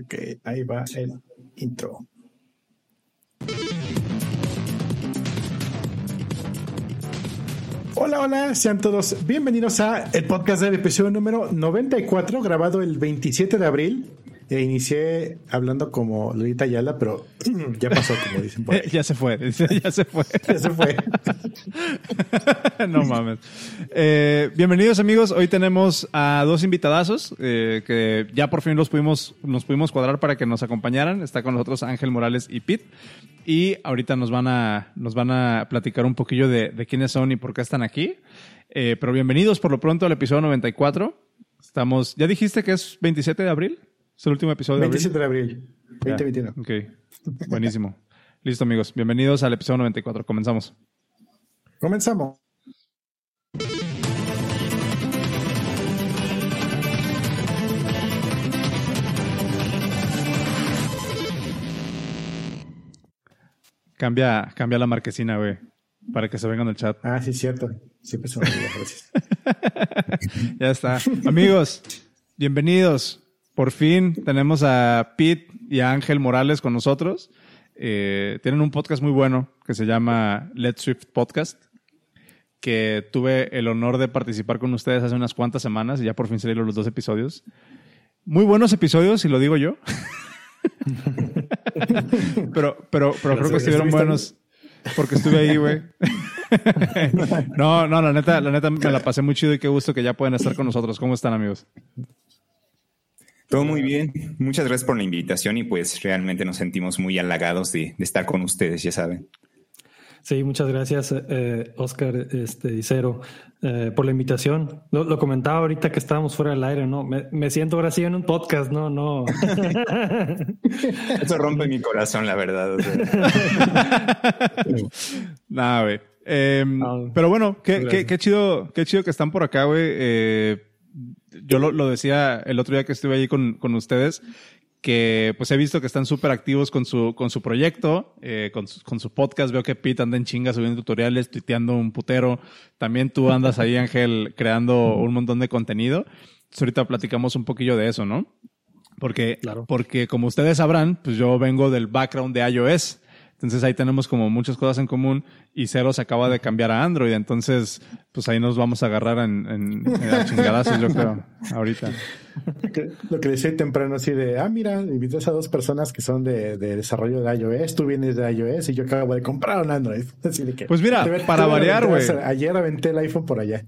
Ok, ahí va el intro. Hola, hola, sean todos bienvenidos a el podcast del episodio número 94, grabado el 27 de abril inicié hablando como Lolita Ayala, pero ya pasó, como dicen por ahí. ya se fue, ya se fue. ya se fue. no mames. Eh, bienvenidos amigos, hoy tenemos a dos invitadazos eh, que ya por fin los pudimos, nos pudimos cuadrar para que nos acompañaran. Está con nosotros Ángel Morales y Pete. Y ahorita nos van a, nos van a platicar un poquillo de, de quiénes son y por qué están aquí. Eh, pero bienvenidos por lo pronto al episodio 94. Estamos, ¿ya dijiste que es 27 de abril? Es el último episodio de 27 de abril. 2021. Ok. Buenísimo. Listo, amigos. Bienvenidos al episodio 94. Comenzamos. Comenzamos. Cambia, cambia la marquesina, güey, para que se vengan al chat. Ah, sí, cierto. Siempre se me olvida, gracias. ya está. Amigos, bienvenidos. Por fin tenemos a Pete y a Ángel Morales con nosotros. Eh, tienen un podcast muy bueno que se llama Let's Swift Podcast, que tuve el honor de participar con ustedes hace unas cuantas semanas y ya por fin salieron los dos episodios. Muy buenos episodios, si lo digo yo. pero, pero, pero creo que estuvieron buenos porque estuve ahí, güey. no, no, la neta, la neta me la pasé muy chido y qué gusto que ya pueden estar con nosotros. ¿Cómo están, amigos? Todo muy bien. Muchas gracias por la invitación y pues realmente nos sentimos muy halagados de, de estar con ustedes, ya saben. Sí, muchas gracias, eh, Oscar este, y Cero, eh, por la invitación. Lo, lo, comentaba ahorita que estábamos fuera del aire, ¿no? Me, me, siento ahora sí en un podcast, ¿no? no. Eso rompe mi corazón, la verdad. O sea. Nada, güey. Eh, ah, pero bueno, qué, qué, qué, chido, qué chido que están por acá, güey. Eh, yo lo, lo, decía el otro día que estuve allí con, con ustedes, que pues he visto que están súper activos con su, con su proyecto, eh, con, su, con su podcast. Veo que Pete anda en chinga subiendo tutoriales, tuiteando un putero. También tú andas ahí, Ángel, creando un montón de contenido. Entonces, ahorita platicamos un poquillo de eso, ¿no? Porque, claro. porque como ustedes sabrán, pues yo vengo del background de iOS. Entonces ahí tenemos como muchas cosas en común y Cero se acaba de cambiar a Android. Entonces, pues ahí nos vamos a agarrar en, en, en a chingadazos, yo creo, ahorita. Lo que decía temprano así de, ah, mira, invitas a dos personas que son de, de, desarrollo de iOS, tú vienes de iOS y yo acabo de comprar un Android. Así de que, pues mira, te, para te variar, güey. Ayer aventé el iPhone por allá.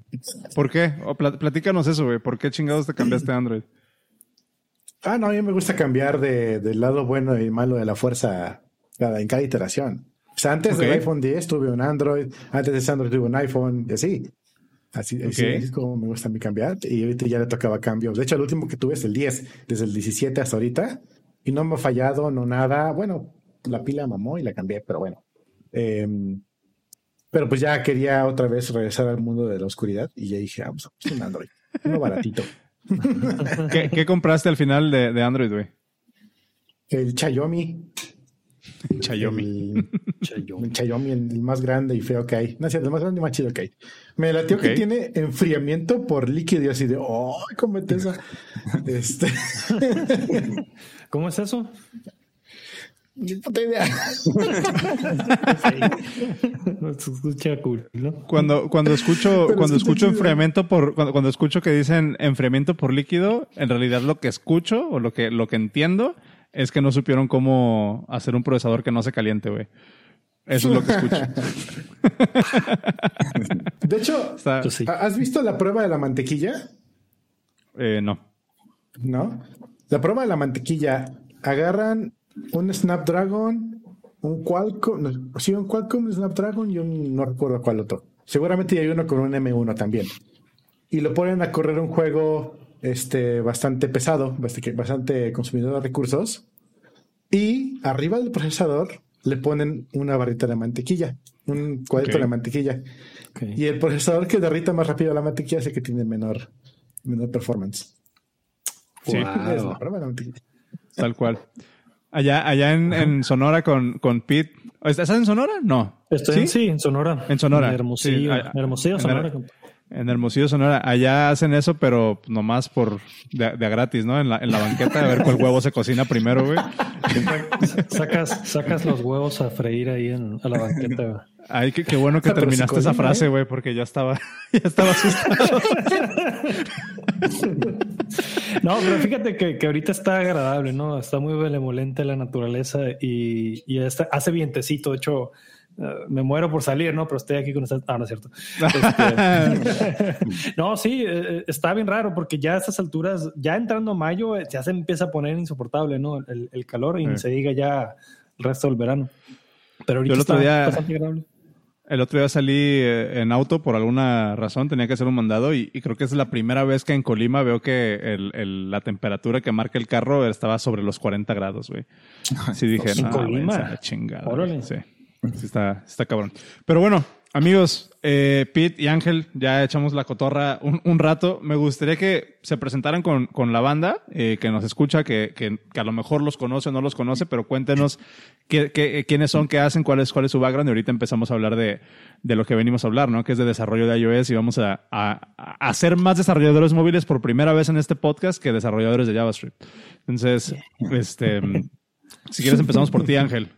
¿Por qué? O platícanos eso, güey. ¿Por qué chingados te cambiaste a Android? Ah, no, a mí me gusta cambiar de, del lado bueno y malo de la fuerza cada, en cada iteración. O sea, antes okay. del iPhone 10 tuve un Android, antes de ese Android tuve un iPhone, y así. Así, okay. así, es como me gusta a mí cambiar. Y ahorita ya le tocaba cambios. De hecho, el último que tuve es el 10, desde el 17 hasta ahorita. Y no me ha fallado, no nada. Bueno, la pila mamó y la cambié, pero bueno. Eh, pero pues ya quería otra vez regresar al mundo de la oscuridad. Y ya dije, vamos a un Android. Uno baratito. ¿Qué, ¿Qué, compraste al final de, de Android, güey? El Xiaomi. Chayomi. El, Chayomi. Chayomi, el más grande y feo que hay. No es cierto, el más grande y más chido que hay. Me latió okay. que tiene enfriamiento por líquido y así de, ¡oh! Cómete esa. este. ¿Cómo es eso? Puta idea. Se escucha cool, ¿no? Cuando, cuando escucho, Pero cuando escucho enfriamiento por, cuando, cuando escucho que dicen enfriamiento por líquido, en realidad lo que escucho o lo que, lo que entiendo es que no supieron cómo hacer un procesador que no se caliente, güey. Eso es lo que escucho. de hecho, Está... ¿has visto la prueba de la mantequilla? Eh, no. ¿No? La prueba de la mantequilla. Agarran un Snapdragon, un Qualcomm, sí, un Qualcomm, un Snapdragon y un no recuerdo cuál otro. Seguramente hay uno con un M1 también. Y lo ponen a correr un juego este, bastante pesado, bastante consumidor de recursos. Y arriba del procesador le ponen una barrita de mantequilla, un cuadrito okay. de mantequilla. Okay. Y el procesador que derrita más rápido la mantequilla hace que tiene menor, menor performance. Sí, wow. tal cual. Allá, allá en, en Sonora con, con Pete. ¿Estás en Sonora? No. Estoy ¿Sí? En, sí, en Sonora. En Sonora. En Hermosillo. Sí, Hermosillo, en Sonora. En Hermosillo, Sonora. Allá hacen eso, pero nomás por de, a gratis, ¿no? En la, en la banqueta, a ver cuál huevo se cocina primero, güey. sacas, sacas los huevos a freír ahí en, a la banqueta, güey. Ay, qué, qué bueno que terminaste esa frase, güey, porque ya estaba, ya estaba asustado. no, pero fíjate que, que, ahorita está agradable, ¿no? Está muy benevolente la naturaleza y, y hace vientecito. De hecho, eh, me muero por salir, ¿no? Pero estoy aquí con ustedes. Ah, no es cierto. Este, no, sí, eh, eh, está bien raro porque ya a estas alturas, ya entrando mayo, ya se empieza a poner insoportable, ¿no? El, calor y ni se diga ya el resto del verano. Pero ahorita el otro está día, bastante agradable. El otro día salí en auto por alguna razón, tenía que hacer un mandado y, creo que es la primera vez que en Colima veo que el, la temperatura que marca el carro estaba sobre los 40 grados, güey. Sí dije, no, Colima? chingada. Órale. Sí. Sí está, está cabrón. Pero bueno, amigos, eh, Pete y Ángel, ya echamos la cotorra un, rato. Me gustaría que se presentaran con, con la banda, eh, que nos escucha, que, que, a lo mejor los conoce o no los conoce, pero cuéntenos qué, qué, quiénes son, qué hacen, cuál es, cuál es su background. Y ahorita empezamos a hablar de, de lo que venimos a hablar, ¿no? Que es de desarrollo de iOS y vamos a, a, a ser más desarrolladores móviles por primera vez en este podcast que desarrolladores de JavaScript. Entonces, este, si quieres empezamos por ti, Ángel.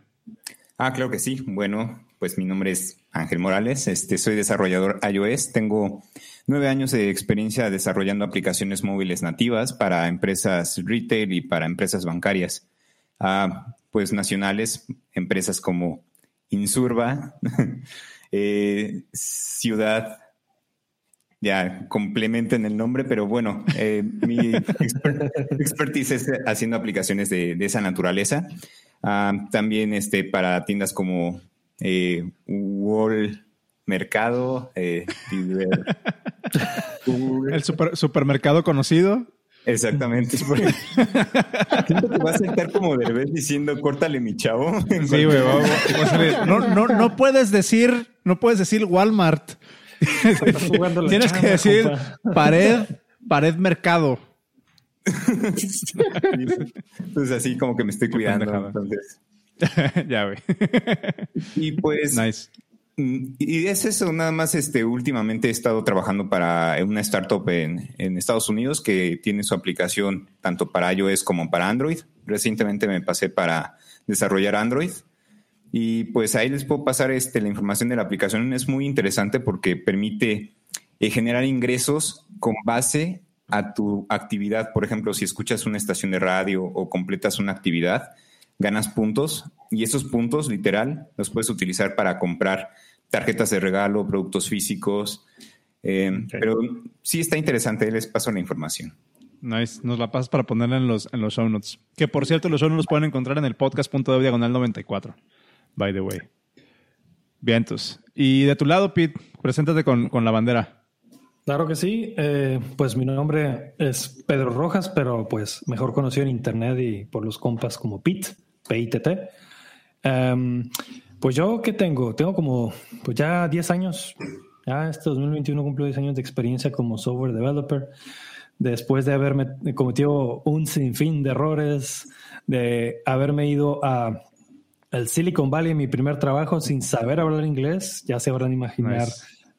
Ah, claro que sí. Bueno, pues mi nombre es Ángel Morales. Este, soy desarrollador iOS. Tengo nueve años de experiencia desarrollando aplicaciones móviles nativas para empresas retail y para empresas bancarias. Ah, pues nacionales, empresas como Insurba, eh, Ciudad, ya complementen el nombre, pero bueno, eh, mi expertise es haciendo aplicaciones de, de esa naturaleza. Ah, también este, para tiendas como eh, Wall Mercado. Eh, el supermercado conocido. Exactamente. Siento que va a sentar como de vez diciendo, córtale mi chavo. Sí, güey, no, no, no puedes decir, no puedes decir Walmart. Tienes que decir pared, pared mercado. Entonces así como que me estoy cuidando. Entonces. ya, ve y pues. Nice. Mm, y es eso, nada más este, últimamente he estado trabajando para una startup en, en, Estados Unidos que tiene su aplicación tanto para iOS como para Android. Recientemente me pasé para desarrollar Android y pues ahí les puedo pasar este, la información de la aplicación. Es muy interesante porque permite eh, generar ingresos con base a tu actividad. Por ejemplo, si escuchas una estación de radio o completas una actividad, ganas puntos y esos puntos, literal, los puedes utilizar para comprar tarjetas de regalo, productos físicos. Eh, pero sí está interesante, les paso la información. Nice, nos la pasas para ponerla en los, en los show notes. Que por cierto, los show notes los pueden encontrar en el podcast.de diagonal 94, by the way. Vientos. Y de tu lado, Pete, preséntate con, con la bandera. Claro que sí. Eh, pues mi nombre es Pedro Rojas, pero pues mejor conocido en internet y por los compas como Pit, P-I-T-T. Em, pues yo, ¿qué tengo? Tengo como, pues ya 10 años, ya este 2021 cumplo 10 años de experiencia como software developer, después de haberme cometido un sinfín de errores, de haberme ido a el Silicon Valley en mi primer trabajo sin saber hablar inglés, ya se habrán imaginar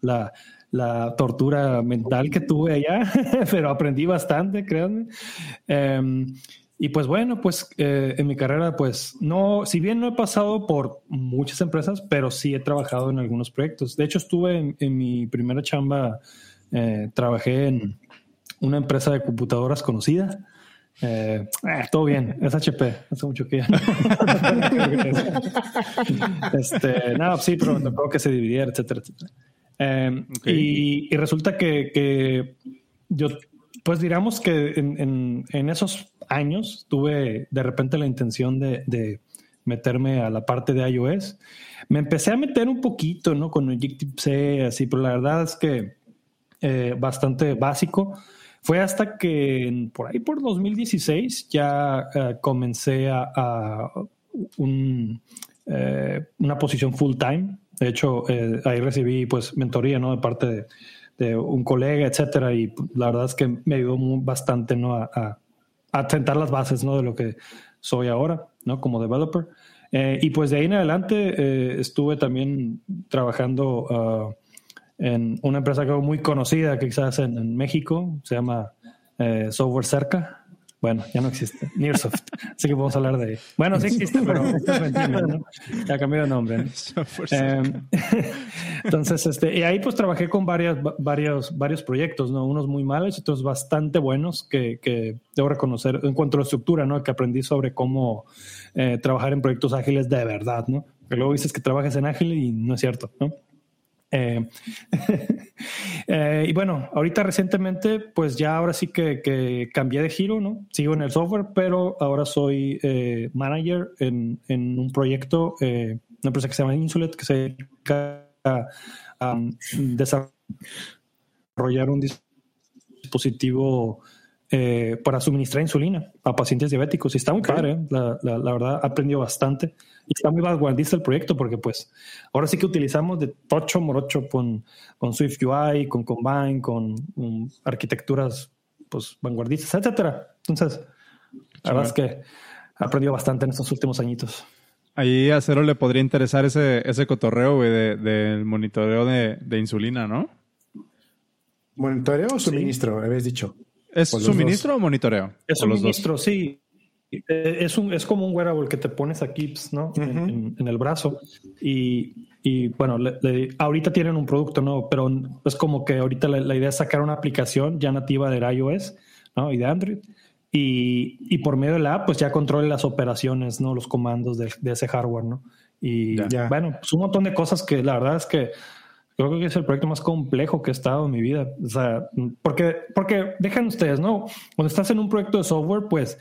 la la tortura mental que tuve allá, pero aprendí bastante, créanme. Em, y pues bueno, pues eh, en mi carrera, pues no, si bien no he pasado por muchas empresas, pero sí he trabajado en algunos proyectos. De hecho, estuve en, mi primera chamba, eh, trabajé en una empresa de computadoras conocida. Eh, todo bien, es HP, hace mucho que ya este, nada, sí, pero tocó que se dividiera, etcétera, etcétera. Em, y, resulta que, yo, pues digamos que en, esos años tuve de repente la intención de, meterme a la parte de iOS. Me empecé a meter un poquito, ¿no? Con C, así, pero la verdad es que eh, bastante básico. Fue hasta que por ahí por 2016 ya eh, comencé a, eh, una posición full time de hecho, eh, ahí recibí pues mentoría, ¿no? De parte de, un colega, etcétera, y la verdad es que me ayudó bastante, ¿no? A, a, las bases, ¿no? De lo que soy ahora, ¿no? Como developer. Eh, y pues de ahí en adelante eh, estuve también trabajando ah, en una empresa muy conocida que quizás en, en México, se llama eh, Software Cerca. Bueno, ya no existe. Nearsoft. Así que podemos hablar de. Bueno, sí existe, pero ya cambió de nombre. Em, entonces, este, y ahí pues trabajé con varias, varios, varios proyectos, ¿no? Unos muy malos y otros bastante buenos que, que debo reconocer en cuanto a la estructura, ¿no? Que aprendí sobre cómo eh, trabajar en proyectos ágiles de verdad, ¿no? Que luego dices que trabajas en ágil y no es cierto, ¿no? Eh, eh, y bueno, ahorita recientemente, pues ya ahora sí que, cambié de giro, ¿no? Sigo en el software, pero ahora soy eh, manager en, un proyecto, una empresa que se llama Insulet, que se dedica a, desarrollar un dispositivo para suministrar insulina a pacientes diabéticos. Y está muy padre, la, la, la, verdad, aprendido bastante. Y está muy vanguardista el proyecto porque pues ahora sí que utilizamos de tocho morocho con, con Swift UI, con Combine, con um, arquitecturas pues vanguardistas, etcétera. Entonces, la verdad es que ha aprendido bastante en estos últimos añitos. Ahí a Cero le podría interesar ese, ese cotorreo, güey, del monitoreo de, de, insulina, ¿no? ¿Monitoreo o suministro? Habías dicho. ¿Es suministro o monitoreo? Es suministro, sí. Eh, es, un, es como un wearable que te pones aquí, pues, ¿no? en, el brazo. Y, y bueno, ahorita tienen un producto, ¿no? Pero es como que ahorita la, idea es sacar una aplicación ya nativa de iOS, ¿no? Y de Android. Y, y, por medio de la app, pues ya controle las operaciones, ¿no? Los comandos de, de ese hardware, ¿no? Y bueno, pues un montón de cosas que la verdad es que creo que es el proyecto más complejo que he estado en mi vida. O sea, porque, porque dejan ustedes, ¿no? Cuando estás en un proyecto de software, pues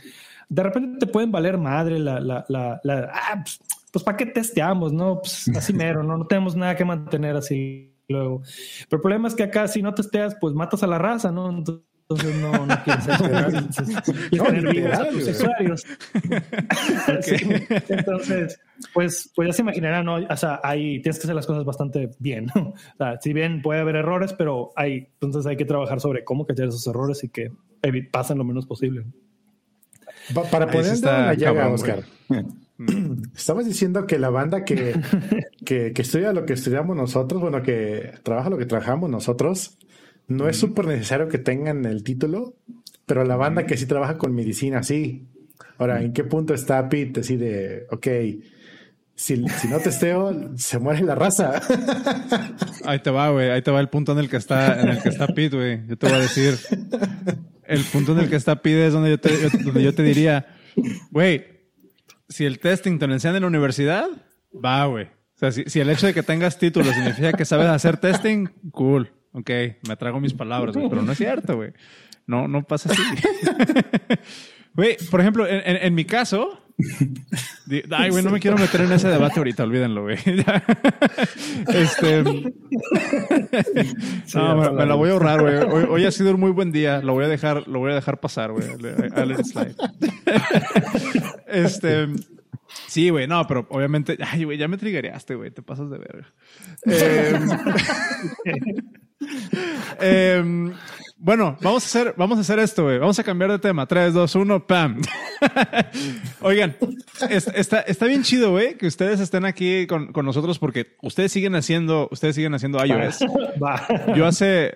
de repente te pueden valer madre la, la, la, la ah, pues, pues ¿para qué testeamos? No, pues así mero, ¿no? No tenemos nada que mantener así luego. Pero el problema es que acá si no testeas, pues matas a la raza, ¿no? Entonces no, no quieres usuarios. Entonces, pues, pues ya se imaginarán, ¿no? O sea, ahí tienes que hacer las cosas bastante bien, ¿no? O sea, si bien puede haber errores, pero hay, entonces hay que trabajar sobre cómo callar esos errores y que pasen lo menos posible para poner una llaga, Oscar. Estabas diciendo que la banda que, que, estudia lo que estudiamos nosotros, bueno, que trabaja lo que trabajamos nosotros, no es súper necesario que tengan el título, pero la banda que sí trabaja con medicina, sí. Ahora, ¿en qué punto está Pete? Así de, ok, si, si no testeo, se muere la raza. Ahí te va, güey. Ahí te va el punto en el que está, en el que está Pete, güey. Yo te voy a decir. El punto en el que está Pete es donde yo te, donde yo te diría, güey, si el testing te lo enseñan en la universidad, va, güey. O sea, si, si, el hecho de que tengas título significa que sabes hacer testing, cool. Ok, me trago mis palabras, güey. Pero no es cierto, güey. No, no pasa así. Güey, por ejemplo, en, en mi caso, Ay, güey, no me quiero meter en ese debate ahorita, olvídenlo, güey. este. no, me, la voy a ahorrar, güey. Hoy, ha sido un muy buen día. Lo voy a dejar, lo voy a dejar pasar, güey. este. Sí, güey, no, pero obviamente. Ay, güey, ya me trigueaste, güey. Te pasas de verga. Eh, bueno, vamos a hacer, vamos a hacer esto, güey. Vamos a cambiar de tema. 3, 2, 1, ¡pam! Oigan, está, está bien chido, güey, que ustedes estén aquí con, con, nosotros porque ustedes siguen haciendo, ustedes siguen haciendo iOS. Yo hace,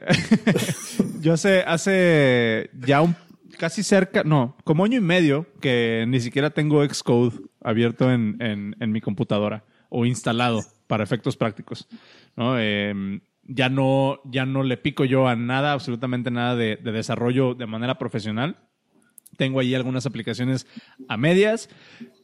yo hace, hace ya un casi cerca, no, como año y medio que ni siquiera tengo Xcode abierto en, en, en mi computadora o instalado para efectos prácticos. ¿no? Eh, ya no, ya no le pico yo a nada, absolutamente nada de, desarrollo de manera profesional. Tengo ahí algunas aplicaciones a medias,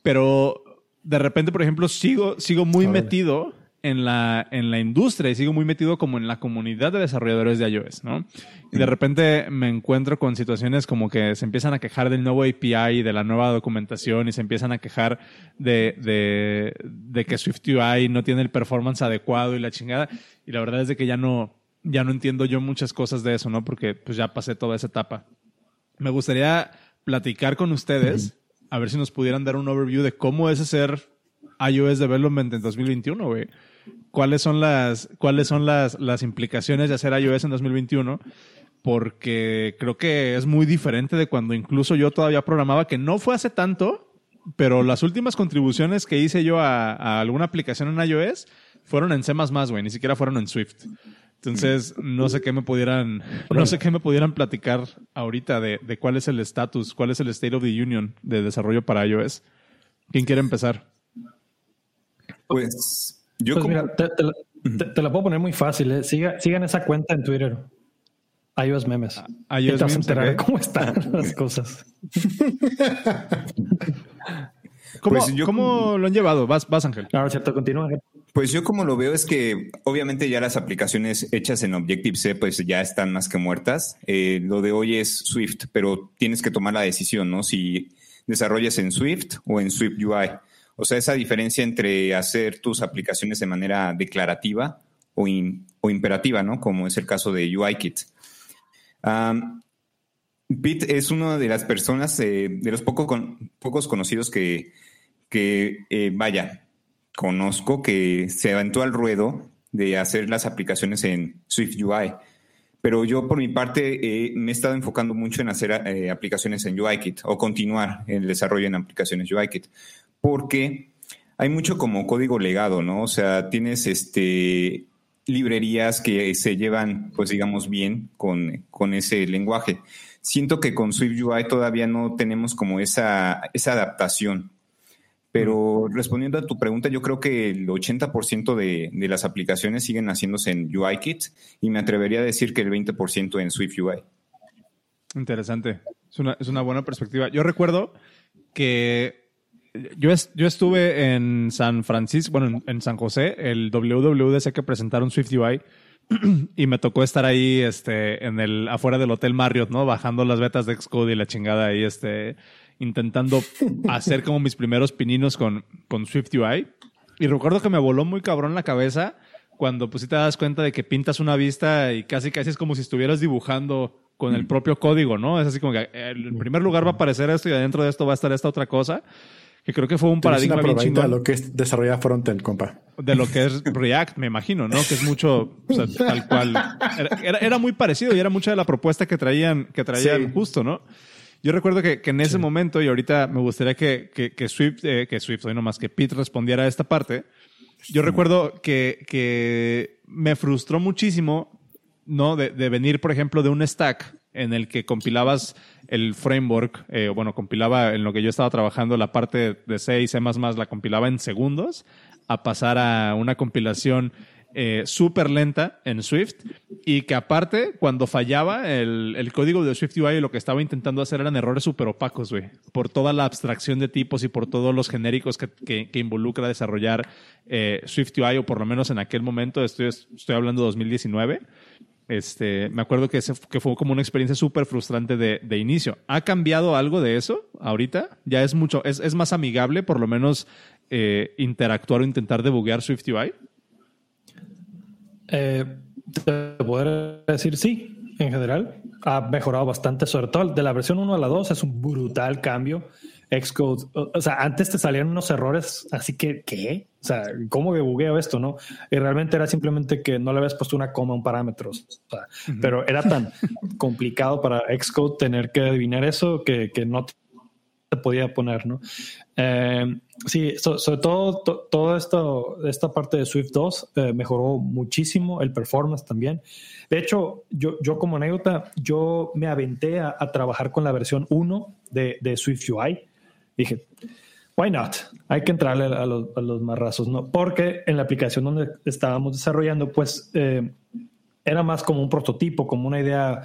pero de repente, por ejemplo, sigo, sigo muy metido en la, en la industria y sigo muy metido como en la comunidad de desarrolladores de iOS, ¿no? Y de repente me encuentro con situaciones como que se empiezan a quejar del nuevo API, de la nueva documentación y se empiezan a quejar de, de, de que SwiftUI no tiene el performance adecuado y la chingada. Y la verdad es de que ya no, ya no entiendo yo muchas cosas de eso, ¿no? Porque pues ya pasé toda esa etapa. Me gustaría platicar con ustedes, a ver si nos pudieran dar un overview de cómo es hacer iOS Development en 2021, güey cuáles son las, cuáles son las, las implicaciones de hacer iOS en 2021 porque creo que es muy diferente de cuando incluso yo todavía programaba, que no fue hace tanto, pero las últimas contribuciones que hice yo a, alguna aplicación en iOS fueron en C++, güey, ni siquiera fueron en Swift. Entonces, no sé qué me pudieran, no sé qué me pudieran platicar ahorita de, de cuál es el estatus, cuál es el State of the Union de desarrollo para iOS. ¿Quién quiere empezar? Pues yo pues mira, te, la puedo poner muy fácil. ¿eh? sigan esa cuenta en Twitter. iOS memes. Ah, iOS te vas a enterar de cómo están las cosas. ¿Cómo, pues ¿Cómo, lo han llevado? Vas, vas Ángel. Claro, cierto, continúa. Pues yo como lo veo es que obviamente ya las aplicaciones hechas en Objective-C pues ya están más que muertas. Eh, lo de hoy es Swift, pero tienes que tomar la decisión, ¿no? Si desarrollas en Swift o en Swift UI. O sea, esa diferencia entre hacer tus aplicaciones de manera declarativa o, imperativa, ¿no? Como es el caso de UIKit. Um, Pete es una de las personas, eh, de los pocos conocidos que, que eh, vaya, conozco que se aventó al ruedo de hacer las aplicaciones en Swift UI. Pero yo por mi parte me he estado enfocando mucho en hacer eh, aplicaciones en UIKit o continuar el desarrollo en aplicaciones UIKit porque hay mucho como código legado, ¿no? O sea, tienes este librerías que se llevan, pues digamos, bien con, con ese lenguaje. Siento que con Swift UI todavía no tenemos como esa, esa adaptación. Pero respondiendo a tu pregunta, yo creo que el 80% de, de las aplicaciones siguen haciéndose en UIKit y me atrevería a decir que el 20% en Swift UI. Interesante. Es una, es una buena perspectiva. Yo recuerdo que yo, yo estuve en San Francisco, bueno, en, San José, el WWDC que presentaron Swift UI y me tocó estar ahí, este, en el, afuera del Hotel Marriott, ¿no? Bajando las betas de Xcode y la chingada ahí, este, intentando hacer como mis primeros pininos con, con Swift UI. Y recuerdo que me voló muy cabrón la cabeza cuando pues sí te das cuenta de que pintas una vista y casi casi es como si estuvieras dibujando con el propio código, ¿no? Es así como que en primer lugar va a aparecer esto y adentro de esto va a estar esta otra cosa que creo que fue un paradigma bien chingón. De lo que es desarrollar frontend, compa. De lo que es React, me imagino, ¿no? Que es mucho, o sea, tal cual. Era, era, muy parecido y era mucha de la propuesta que traían, que traían justo, ¿no? Yo recuerdo que, que en ese momento, y ahorita me gustaría que, que, que Swift, eh, que Swift, hoy nomás que Pete respondiera a esta parte. Yo recuerdo que, que me frustró muchísimo, ¿no? De, de venir, por ejemplo, de un stack en el que compilabas el framework, eh, bueno, compilaba en lo que yo estaba trabajando la parte de C y C++, la compilaba en segundos, a pasar a una compilación eh, súper lenta en Swift y que aparte, cuando fallaba el, el, código de Swift UI, lo que estaba intentando hacer eran errores súper opacos, güey, por toda la abstracción de tipos y por todos los genéricos que, que, involucra desarrollar eh, Swift UI, o por lo menos en aquel momento, estoy, estoy hablando de 2019. Este, me acuerdo que, que fue como una experiencia súper frustrante de, de, inicio. ¿Ha cambiado algo de eso ahorita? Ya es mucho, es, es más amigable por lo menos eh, interactuar o intentar debuguear Swift UI. Eh, te poder decir sí, en general. Ha mejorado bastante, sobre todo de la versión 1 a la 2 es un brutal cambio. Xcode, o sea, antes te salían unos errores, así que, ¿qué? O sea, ¿cómo debugueo esto, no? Y realmente era simplemente que no le habías puesto una coma a un parámetro. O sea, Pero era tan complicado para Xcode tener que adivinar eso que, que no te podía poner, ¿no? Eh, sí, sobre todo toda esto, esta parte de Swift 2 eh, mejoró muchísimo el performance también. De hecho, yo, yo como anécdota, yo me aventé a, a trabajar con la versión 1 de, de Swift UI dije, why not? Hay que entrarle a los, a los marrazos, ¿no? Porque en la aplicación donde estábamos desarrollando, pues eh, era más como un prototipo, como una idea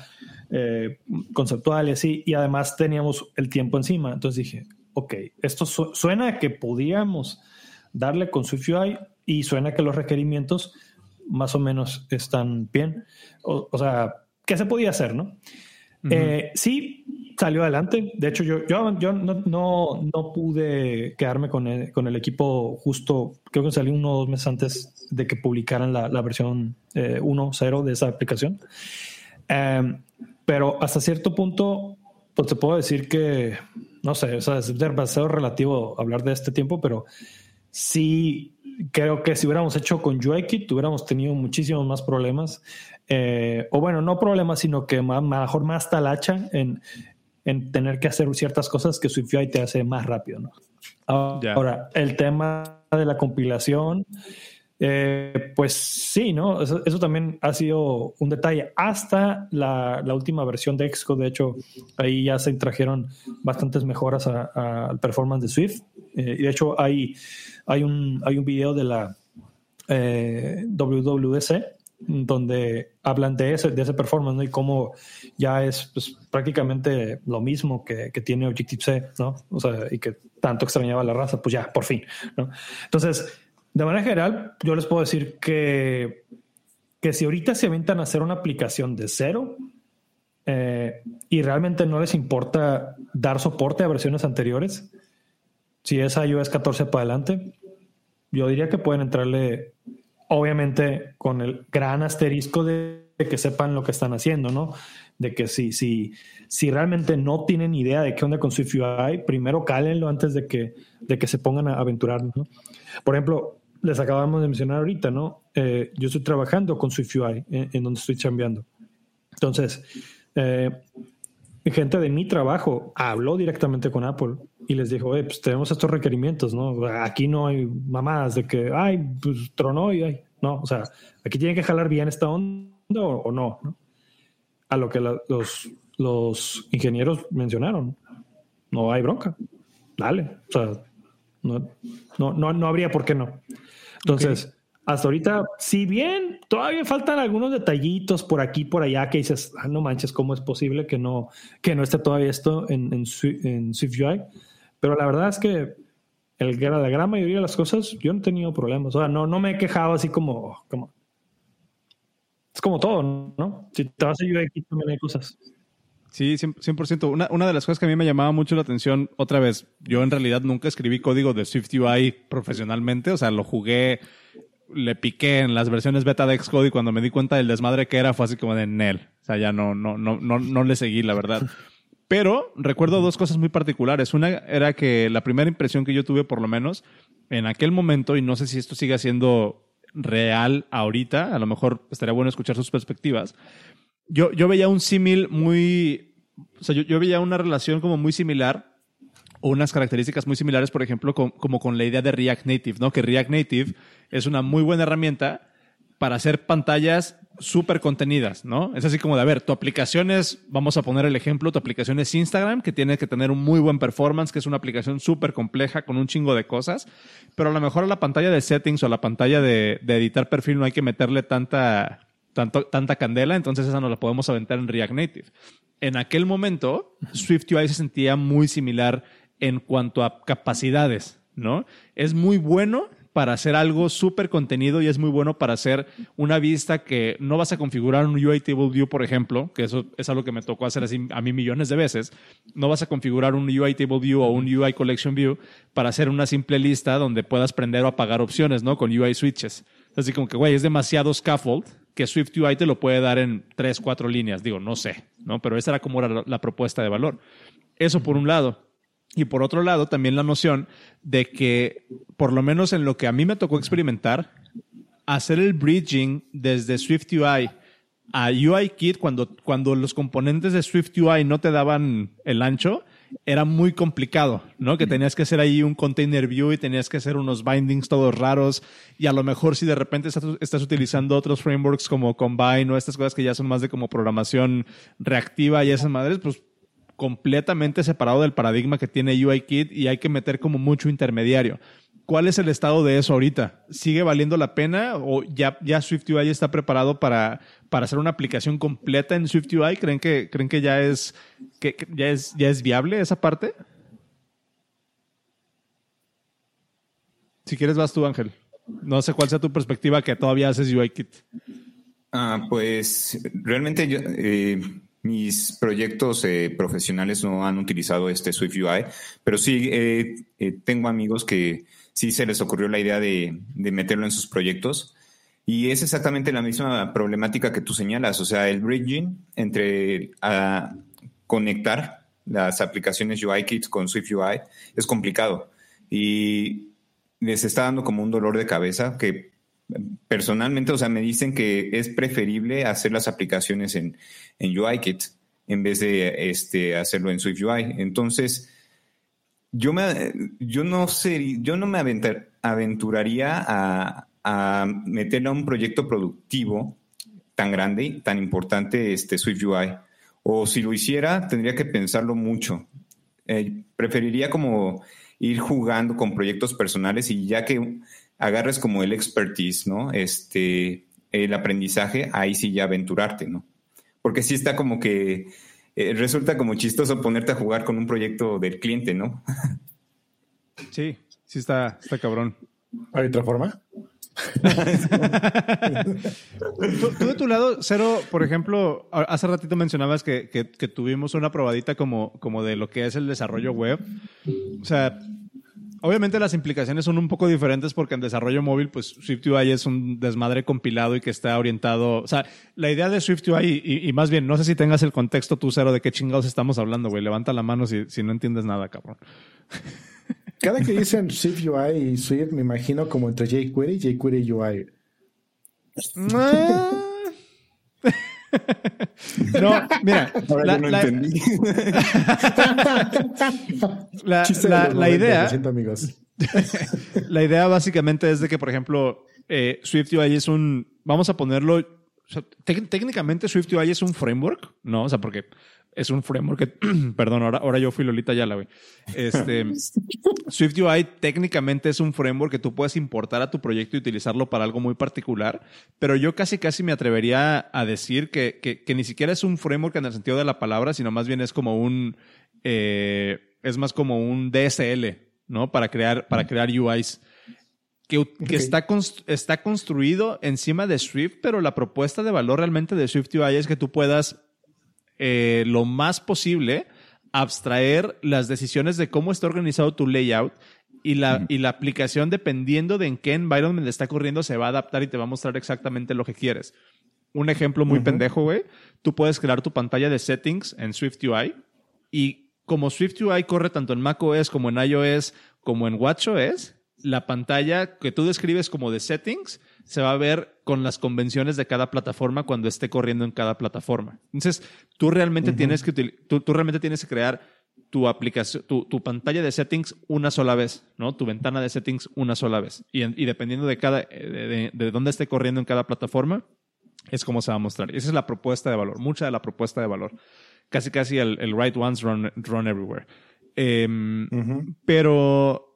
eh, conceptual y así, y además teníamos el tiempo encima. Entonces dije, ok, esto suena que podíamos darle con SwiftUI y suena que los requerimientos más o menos están bien. O, o sea, ¿qué se podía hacer, no? Eh, sí, salió adelante. De hecho, yo, yo, yo no, no, no, pude quedarme con el, con el, equipo justo, creo que salió uno o dos meses antes de que publicaran la, la versión eh, 1.0 de esa aplicación. Em, pero hasta cierto punto, pues te puedo decir que, no sé, o sea, es demasiado relativo hablar de este tiempo, pero sí creo que si hubiéramos hecho con UIKit, hubiéramos tenido muchísimos más problemas. Eh, o bueno, no problemas, sino que más, mejor más talacha en, en tener que hacer ciertas cosas que SwiftUI te hace más rápido. ¿no? Ahora, el tema de la compilación, Eh, pues sí, ¿no? Eso, también ha sido un detalle. Hasta la, última versión de Xcode, de hecho, ahí ya se trajeron bastantes mejoras al performance de Swift. Eh, y de hecho, hay, hay, un, hay un video de la eh, donde hablan de ese, de ese performance ¿no? y cómo ya es pues, prácticamente lo mismo que, que tiene Objective-C, ¿no? O sea, y que tanto extrañaba la raza, pues ya, por fin, ¿no? Entonces, de manera general, yo les puedo decir que, que si ahorita se aventan a hacer una aplicación de cero eh, y realmente no les importa dar soporte a versiones anteriores, si es iOS 14 para adelante, yo diría que pueden entrarle, obviamente, con el gran asterisco de, que sepan lo que están haciendo, ¿no? De que si, si, si realmente no tienen idea de qué onda con SwiftUI, primero cálenlo antes de que, de que se pongan a aventurar, ¿no? Por ejemplo, les acabamos de mencionar ahorita, ¿no? Eh, yo estoy trabajando con SwiftUI en, en donde estoy chambeando. Entonces, eh, gente de mi trabajo habló directamente con Apple y les dijo, eh, pues tenemos estos requerimientos, ¿no? Aquí no hay mamadas de que, ay, pues tronó y ay, no, o sea, aquí tienen que jalar bien esta onda o, no, no, A lo que los, los ingenieros mencionaron, no hay bronca, dale, o sea, no, no, no, no habría por qué no. Entonces, hasta ahorita, si bien todavía faltan algunos detallitos por aquí, por allá, que dices, ah, no manches, ¿cómo es posible que no, que no esté todavía esto en, en, en SwiftUI? Pero la verdad es que el, la gran mayoría de las cosas yo no he tenido problemas. O sea, no, no me he quejado así como, como es como todo, ¿no? Si te vas a UI, también hay cosas. Sí, 100%. Una, una de las cosas que a mí me llamaba mucho la atención, otra vez, yo en realidad nunca escribí código de SwiftUI profesionalmente, o sea, lo jugué, le piqué en las versiones beta de Xcode y cuando me di cuenta del desmadre que era fue así como de Nel. O sea, ya no, no, no, no, no le seguí, la verdad. Pero recuerdo dos cosas muy particulares. Una era que la primera impresión que yo tuve, por lo menos, en aquel momento, y no sé si esto sigue siendo real ahorita, a lo mejor estaría bueno escuchar sus perspectivas, yo, yo veía un símil muy, o sea, yo, yo, veía una relación como muy similar o unas características muy similares, por ejemplo, como con la idea de React Native, ¿no? Que React Native es una muy buena herramienta para hacer pantallas súper contenidas, ¿no? Es así como de, a ver, tu aplicación es, vamos a poner el ejemplo, tu aplicación es Instagram, que tiene que tener un muy buen performance, que es una aplicación súper compleja con un chingo de cosas, pero a lo mejor a la pantalla de settings o a la pantalla de, de editar perfil no hay que meterle tanta tanta candela, entonces esa no la podemos aventar en React Native. En aquel momento, SwiftUI se sentía muy similar en cuanto a capacidades, ¿no? Es muy bueno para hacer algo súper contenido y es muy bueno para hacer una vista que no vas a configurar un UI Table View, por ejemplo, que eso es algo que me tocó hacer así a mí millones de veces. No vas a configurar un UI Table View o un UI Collection View para hacer una simple lista donde puedas prender o apagar opciones, ¿no? Con UI switches. Así como que, güey, es demasiado scaffold que SwiftUI te lo puede dar en tres, cuatro líneas. Digo, no sé, ¿no? Pero esa era como la, la propuesta de valor. Eso por un lado. Y por otro lado, también la noción de que, por lo menos en lo que a mí me tocó experimentar, hacer el bridging desde SwiftUI a UIKit cuando, cuando los componentes de SwiftUI no te daban el ancho, era muy complicado, ¿no? Que tenías que hacer ahí un container view y tenías que hacer unos bindings todos raros y a lo mejor si de repente estás, utilizando otros frameworks como Combine o estas cosas que ya son más de como programación reactiva y esas madres, pues completamente separado del paradigma que tiene UIKit y hay que meter como mucho intermediario. ¿Cuál es el estado de eso ahorita? ¿Sigue valiendo la pena o ya, ya SwiftUI está preparado para, para hacer una aplicación completa en SwiftUI? ¿Creen que, creen que ya es, que, ya es, ya es viable esa parte? Si quieres vas tú, Ángel. No sé cuál sea tu perspectiva que todavía haces UIKit. Ah, pues realmente yo, eh, mis proyectos eh, profesionales no han utilizado este SwiftUI, pero sí eh, tengo amigos que sí se les ocurrió la idea de, meterlo en sus proyectos. Y es exactamente la misma problemática que tú señalas, o sea, el bridging entre conectar las aplicaciones UIKit con SwiftUI es complicado y les está dando como un dolor de cabeza que personalmente, o sea, me dicen que es preferible hacer las aplicaciones en, en UIKit en vez de este, hacerlo en SwiftUI. Entonces, yo, me, yo no sé, yo no me aventuraría a, a meterle a un proyecto productivo tan grande, tan importante, este Swift UI. O si lo hiciera, tendría que pensarlo mucho. Eh, preferiría como ir jugando con proyectos personales y ya que agarres como el expertise, ¿no? Este, el aprendizaje, ahí sí ya aventurarte, ¿no? Porque sí está como que eh, resulta como chistoso ponerte a jugar con un proyecto del cliente, ¿no? Sí, sí está, está cabrón. ¿Hay otra forma? Tú, de tu lado, Cero, por ejemplo, hace ratito mencionabas que, que, tuvimos una probadita como, como de lo que es el desarrollo web. O sea, obviamente las implicaciones son un poco diferentes porque en desarrollo móvil, pues SwiftUI es un desmadre compilado y que está orientado. O sea, la idea de SwiftUI, y, y más bien, no sé si tengas el contexto tú, Cero, de qué chingados estamos hablando, güey. Levanta la mano si, si no entiendes nada, cabrón. Cada que dicen Swift UI y Swift, me imagino como entre jQuery y jQuery UI. Ah. No, mira. la, no entendí. la, idea. la idea básicamente es de que, por ejemplo, eh, Swift UI es un. Vamos a ponerlo. técnicamente Swift UI es un framework, ¿no? O sea, porque es un framework que, perdón, ahora, ahora yo fui Lolita Yala, güey. Este, SwiftUI técnicamente es un framework que tú puedes importar a tu proyecto y utilizarlo para algo muy particular, pero yo casi casi me atrevería a decir que, que, ni siquiera es un framework en el sentido de la palabra, sino más bien es como un, eh, es más como un DSL, ¿no? Para crear, para crear UIs. Que, que está, está construido encima de Swift, pero la propuesta de valor realmente de SwiftUI es que tú puedas eh, lo más posible abstraer las decisiones de cómo está organizado tu layout y la, y la aplicación, dependiendo de en qué environment está corriendo, se va a adaptar y te va a mostrar exactamente lo que quieres. Un ejemplo muy pendejo, güey. Tú puedes crear tu pantalla de settings en SwiftUI y como SwiftUI corre tanto en macOS como en iOS como en WatchOS, la pantalla que tú describes como de settings se va a ver con las convenciones de cada plataforma cuando esté corriendo en cada plataforma. Entonces, tú realmente tienes que tú, realmente tienes que crear tu aplicación, tu, pantalla de settings una sola vez, ¿no? Tu ventana de settings una sola vez. Y, dependiendo de cada, de, dónde esté corriendo en cada plataforma, es como se va a mostrar. Esa es la propuesta de valor, mucha de la propuesta de valor. Casi, casi el, el right ones run, run everywhere. Em, pero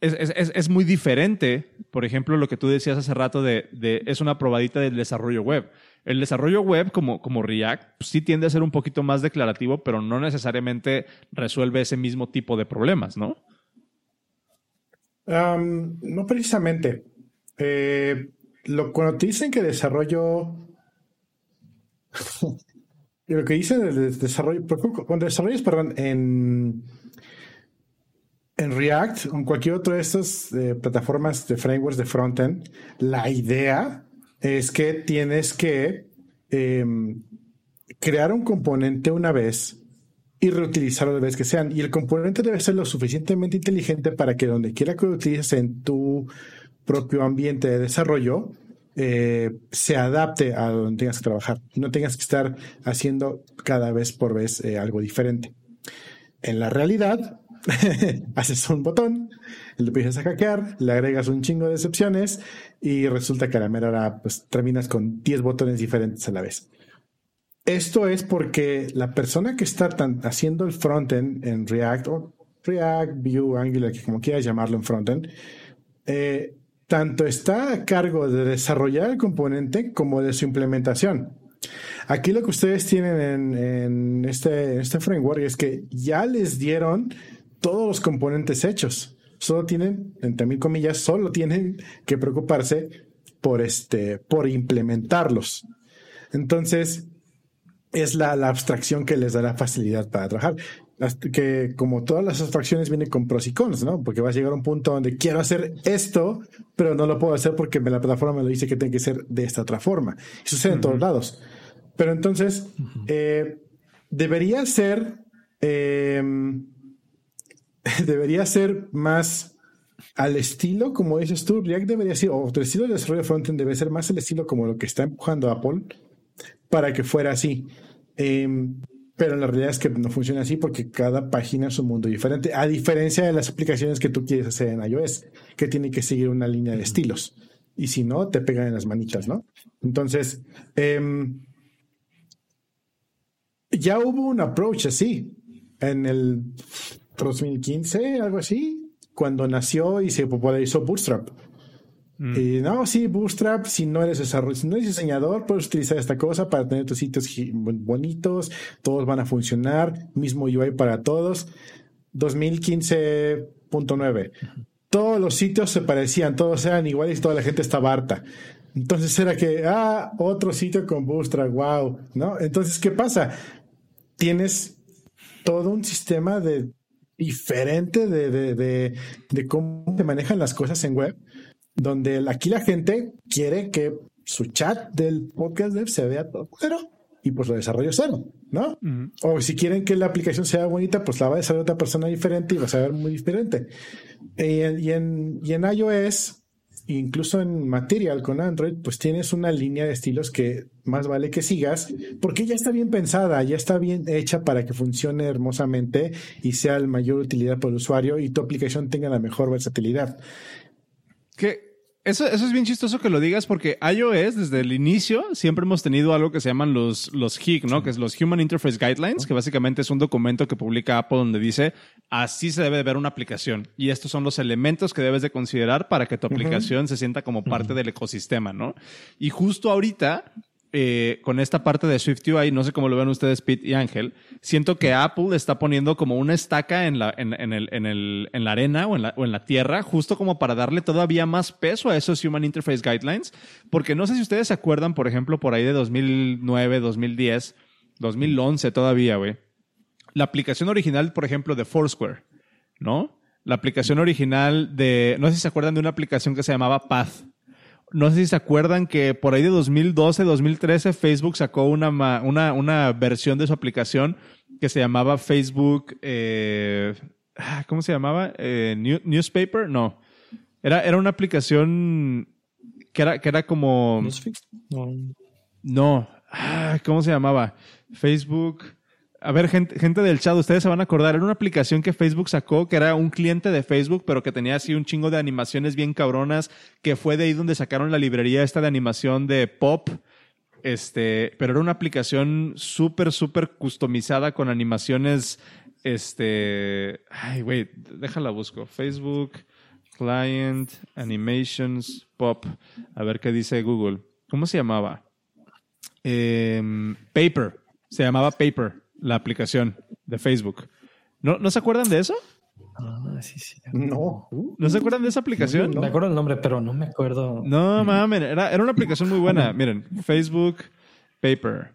es, muy diferente, por ejemplo, lo que tú decías hace rato de, es una probadita del desarrollo web. El desarrollo web, como, como React, pues sí tiende a ser un poquito más declarativo, pero no necesariamente resuelve ese mismo tipo de problemas, ¿no? no precisamente. Eh, lo, cuando te dicen que desarrollo. lo que dicen del desarrollo. Cuando desarrollas, perdón, en en React o en cualquier otra de estas eh, plataformas de frameworks de frontend, la idea es que tienes que em, crear un componente una vez y reutilizarlo de vez que sean. Y el componente debe ser lo suficientemente inteligente para que donde quiera que lo utilices en tu propio ambiente de desarrollo, eh, se adapte a donde tengas que trabajar. No tengas que estar haciendo cada vez por vez eh, algo diferente. En la realidad, haces un botón, lo empiezas a hackear, le agregas un chingo de excepciones y resulta que a la mera pues, terminas con 10 botones diferentes a la vez. Esto es porque la persona que está haciendo el frontend en React o React, Vue, Angular, como quieras llamarlo en frontend, eh, tanto está a cargo de desarrollar el componente como de su implementación. Aquí lo que ustedes tienen en, este, este framework es que ya les dieron todos los componentes hechos. Solo tienen, entre mil comillas, solo tienen que preocuparse por este, por implementarlos. Entonces, es la, abstracción que les da la facilidad para trabajar. Que como todas las abstracciones vienen con pros y cons, ¿no? Porque va a llegar a un punto donde quiero hacer esto, pero no lo puedo hacer porque la plataforma me lo dice que tiene que ser de esta otra forma. Y sucede en todos lados. Pero entonces, eh, debería ser eh, debería ser más al estilo, como dices tú, React debería ser, o el estilo de desarrollo frontend debe ser más el estilo como lo que está empujando Apple para que fuera así. Em, pero la realidad es que no funciona así porque cada página es un mundo diferente, a diferencia de las aplicaciones que tú quieres hacer en iOS, que tienen que seguir una línea de estilos. y si no, te pegan en las manitas, ¿no? Entonces, em, ya hubo un approach así en el 2015, algo así, cuando nació y se popularizó Bootstrap. Mm. Y no, sí, Bootstrap, si no eres desarrollador, si no eres diseñador, puedes utilizar esta cosa para tener tus sitios bonitos, todos van a funcionar, mismo UI para todos. 2015.9. Todos los sitios se parecían, todos eran iguales y toda la gente estaba harta. Entonces era que, ah, otro sitio con Bootstrap, wow, ¿no? Entonces, ¿qué pasa? Tienes todo un sistema de diferente de, de, de, de cómo se manejan las cosas en web, donde aquí la gente quiere que su chat del podcast dev se vea todo pero y pues lo desarrollo cero, ¿no? O si quieren que la aplicación sea bonita, pues la va a desarrollar otra persona diferente y va a ser muy diferente. Y en, y en, y en iOS, incluso en Material con Android, pues tienes una línea de estilos que más vale que sigas, porque ya está bien pensada, ya está bien hecha para que funcione hermosamente y sea el mayor utilidad para el usuario y tu aplicación tenga la mejor versatilidad. ¿Qué, eso, eso es bien chistoso que lo digas porque iOS desde el inicio siempre hemos tenido algo que se llaman los, los HIG, ¿no? Que es los Human Interface Guidelines, que básicamente es un documento que publica Apple donde dice así se debe ver una aplicación y estos son los elementos que debes de considerar para que tu aplicación se sienta como parte del ecosistema, ¿no? Y justo ahorita eh, con esta parte de SwiftUI, no sé cómo lo ven ustedes, Pete y Ángel, siento que Apple está poniendo como una estaca en la arena o en la, o en la tierra, justo como para darle todavía más peso a esos Human Interface Guidelines, porque no sé si ustedes se acuerdan, por ejemplo, por ahí de 2009, 2010, 2011 todavía, güey. La aplicación original, por ejemplo, de Foursquare, ¿no? La aplicación original de, no sé si se acuerdan de una aplicación que se llamaba Path no sé si se acuerdan que por ahí de 2012, 2013, Facebook sacó una, una, una versión de su aplicación que se llamaba Facebook. Eh, ah, ¿Cómo se llamaba? Eh, newspaper? No. Era, era una aplicación que era, que era como. No. Ah, ¿Cómo se llamaba? Facebook. A ver, gente, gente del chat, ustedes se van a acordar, era una aplicación que Facebook sacó, que era un cliente de Facebook, pero que tenía así un chingo de animaciones bien cabronas, que fue de ahí donde sacaron la librería esta de animación de pop, este, pero era una aplicación súper, súper customizada con animaciones, este, ay, güey, déjala busco, Facebook, Client, Animations, Pop, a ver qué dice Google. ¿Cómo se llamaba? Em, Paper, se llamaba Paper la aplicación de Facebook. ¿No, ¿no se acuerdan de eso? Ah, sí, sí. No. ¿No se acuerdan de esa aplicación? Me acuerdo el nombre, pero no me acuerdo. No, mames, era, era una aplicación muy buena. Miren, Facebook Paper.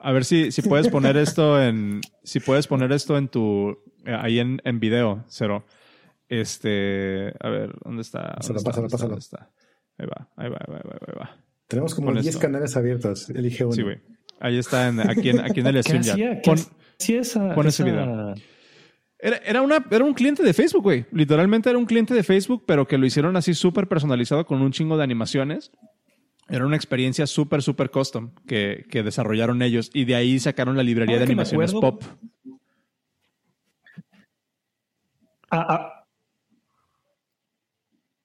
A ver si, si puedes poner esto en, si puedes poner esto en tu, eh, ahí en, en video, cero. Este, a ver, ¿dónde está? ¿Dónde pásalo, está? pásalo, está? Ahí va, ahí va, ahí va, ahí va. Tenemos como 10 canales abiertos. Elige uno. Sí, güey. Ahí está, en, aquí, en, aquí en el stream ya. Pon, esa, pon ese video. Era, era, una, era un cliente de Facebook, güey. Literalmente era un cliente de Facebook, pero que lo hicieron así súper personalizado con un chingo de animaciones. Era una experiencia súper, súper custom que, que, desarrollaron ellos. Y de ahí sacaron la librería de animaciones pop. Ah, ah.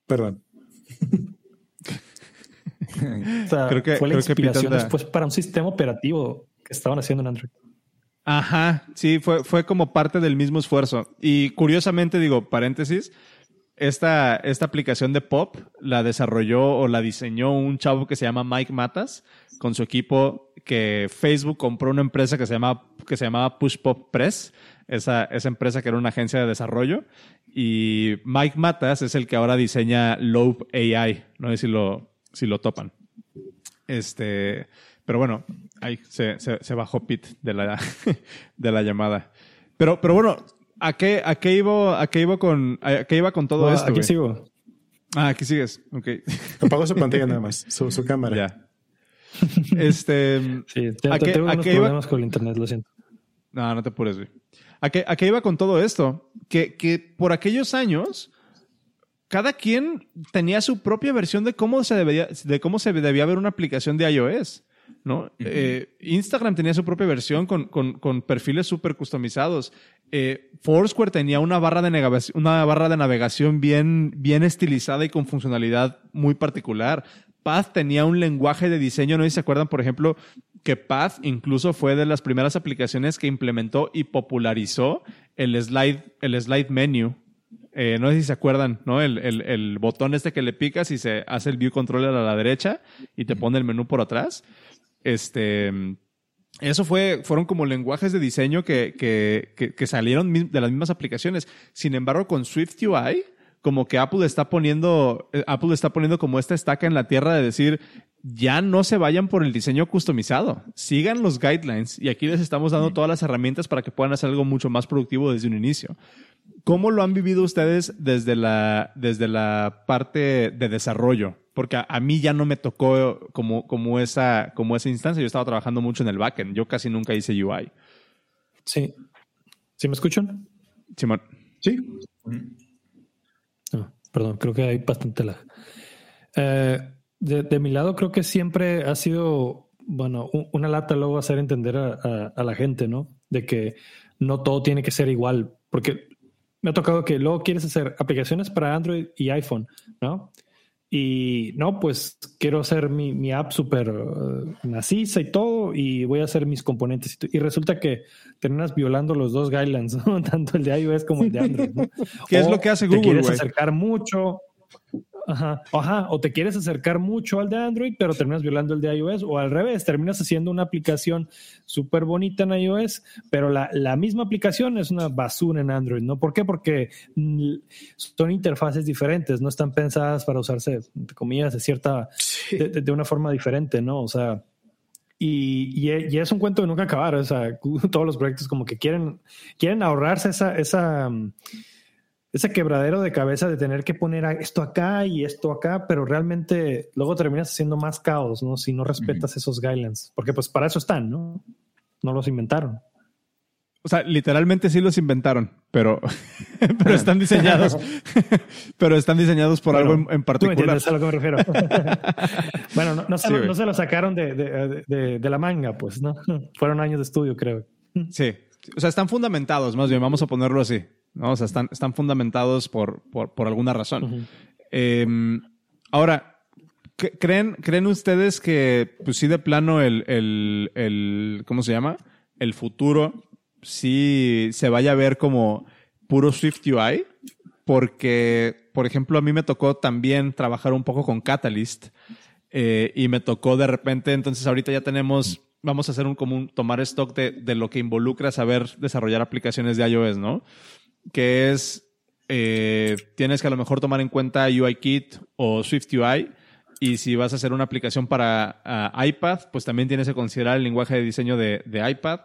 Perdón. creo que, fue la inspiración después para un sistema operativo que estaban haciendo en Android. Ajá, sí, fue, fue como parte del mismo esfuerzo. Y curiosamente, digo, paréntesis, esta, esta aplicación de Pop la desarrolló o la diseñó un chavo que se llama Mike Matas con su equipo que Facebook compró una empresa que se, llama, que se llamaba Push Pop Press, esa, esa empresa que era una agencia de desarrollo. Y Mike Matas es el que ahora diseña Loop AI. No sé si lo, si lo topan. Este, pero bueno, ahí se, se, bajó Pete de la, de la llamada. Pero, pero bueno, ¿a qué, a qué iba, a qué iba con, a qué iba con todo esto? Aquí sigo. Ah, aquí sigues. Ok. Apagó su pantalla nada más, su, su cámara. Ya. Este. Sí, ¿a qué, tengo unos problemas con el internet, lo siento. No, no te apures, güey. ¿A qué, ¿A qué iba con todo esto? Que, que por aquellos años cada quien tenía su propia versión de cómo se debía, de cómo se debía ver una aplicación de iOS. ¿no? Eh, Instagram tenía su propia versión con, con, con perfiles súper customizados. Eh, Foursquare tenía una barra de navegación, una barra de navegación bien, bien estilizada y con funcionalidad muy particular. Path tenía un lenguaje de diseño, no sé si se acuerdan, por ejemplo, que Path incluso fue de las primeras aplicaciones que implementó y popularizó el slide, el slide menu. Eh, no sé si se acuerdan, ¿no? El, el, botón este que le picas y se hace el view controller a la derecha y te pone el menú por atrás. Este, eso fue, fueron como lenguajes de diseño que, que, que, salieron de las mismas aplicaciones. Sin embargo, con Swift UI, como que Apple está poniendo, eh, Apple está poniendo como esta estaca en la tierra de decir, ya no se vayan por el diseño customizado, sigan los guidelines y aquí les estamos dando todas las herramientas para que puedan hacer algo mucho más productivo desde un inicio. ¿Cómo lo han vivido ustedes desde la, desde la parte de desarrollo? Porque a, mí ya no me tocó como, como, esa, como esa instancia. Yo estaba trabajando mucho en el backend. Yo casi nunca hice UI. Sí. ¿Sí me escuchan? Simón. Sí. Ah, perdón, creo que hay bastante lag. Eh, de, mi lado, creo que siempre ha sido, bueno, una lata luego hacer entender a, a la gente, ¿no? De que no todo tiene que ser igual. Porque me ha tocado que luego quieres hacer aplicaciones para Android y iPhone, ¿no? Y no, pues quiero hacer mi, app súper uh, maciza y todo, y voy a hacer mis componentes. Y, resulta que terminas violando los dos guidelines, tanto el de iOS como el de Android. ¿Qué es lo que hace Google? Te quieres acercar mucho. Ajá, ajá, o te quieres acercar mucho al de Android, pero terminas violando el de iOS, o al revés, terminas haciendo una aplicación súper bonita en iOS, pero la, la, misma aplicación es una basura en Android, ¿no? ¿Por qué? Porque son interfaces diferentes, no están pensadas para usarse, entre comillas, de cierta, de, una forma diferente, ¿no? O sea, y, y, es un cuento de nunca acabar, o sea, todos los proyectos como que quieren, quieren ahorrarse esa, esa ese quebradero de cabeza de tener que poner esto acá y esto acá, pero realmente luego terminas haciendo más caos, ¿no? Si no respetas esos guidelines, porque pues para eso están, ¿no? No los inventaron. O sea, literalmente sí los inventaron, pero, pero están diseñados. pero están diseñados por algo en, particular. Tú entiendes a lo que me refiero. bueno, no, se, no, se, lo sacaron de, de, de, la manga, pues, ¿no? Fueron años de estudio, creo. Sí. O sea, están fundamentados, más bien, vamos a ponerlo así. ¿No? O sea, están, están fundamentados por, por, alguna razón. Em, ahora, ¿creen, ¿creen ustedes que, pues sí, de plano, el, el, el, ¿cómo se llama? El futuro sí se vaya a ver como puro Swift UI? Porque, por ejemplo, a mí me tocó también trabajar un poco con Catalyst eh, y me tocó de repente, entonces ahorita ya tenemos vamos a hacer un común, tomar stock de, de, lo que involucra saber desarrollar aplicaciones de iOS, ¿no? Que es, eh, tienes que a lo mejor tomar en cuenta UIKit o SwiftUI. Y si vas a hacer una aplicación para ah, iPad, pues también tienes que considerar el lenguaje de diseño de, iPad.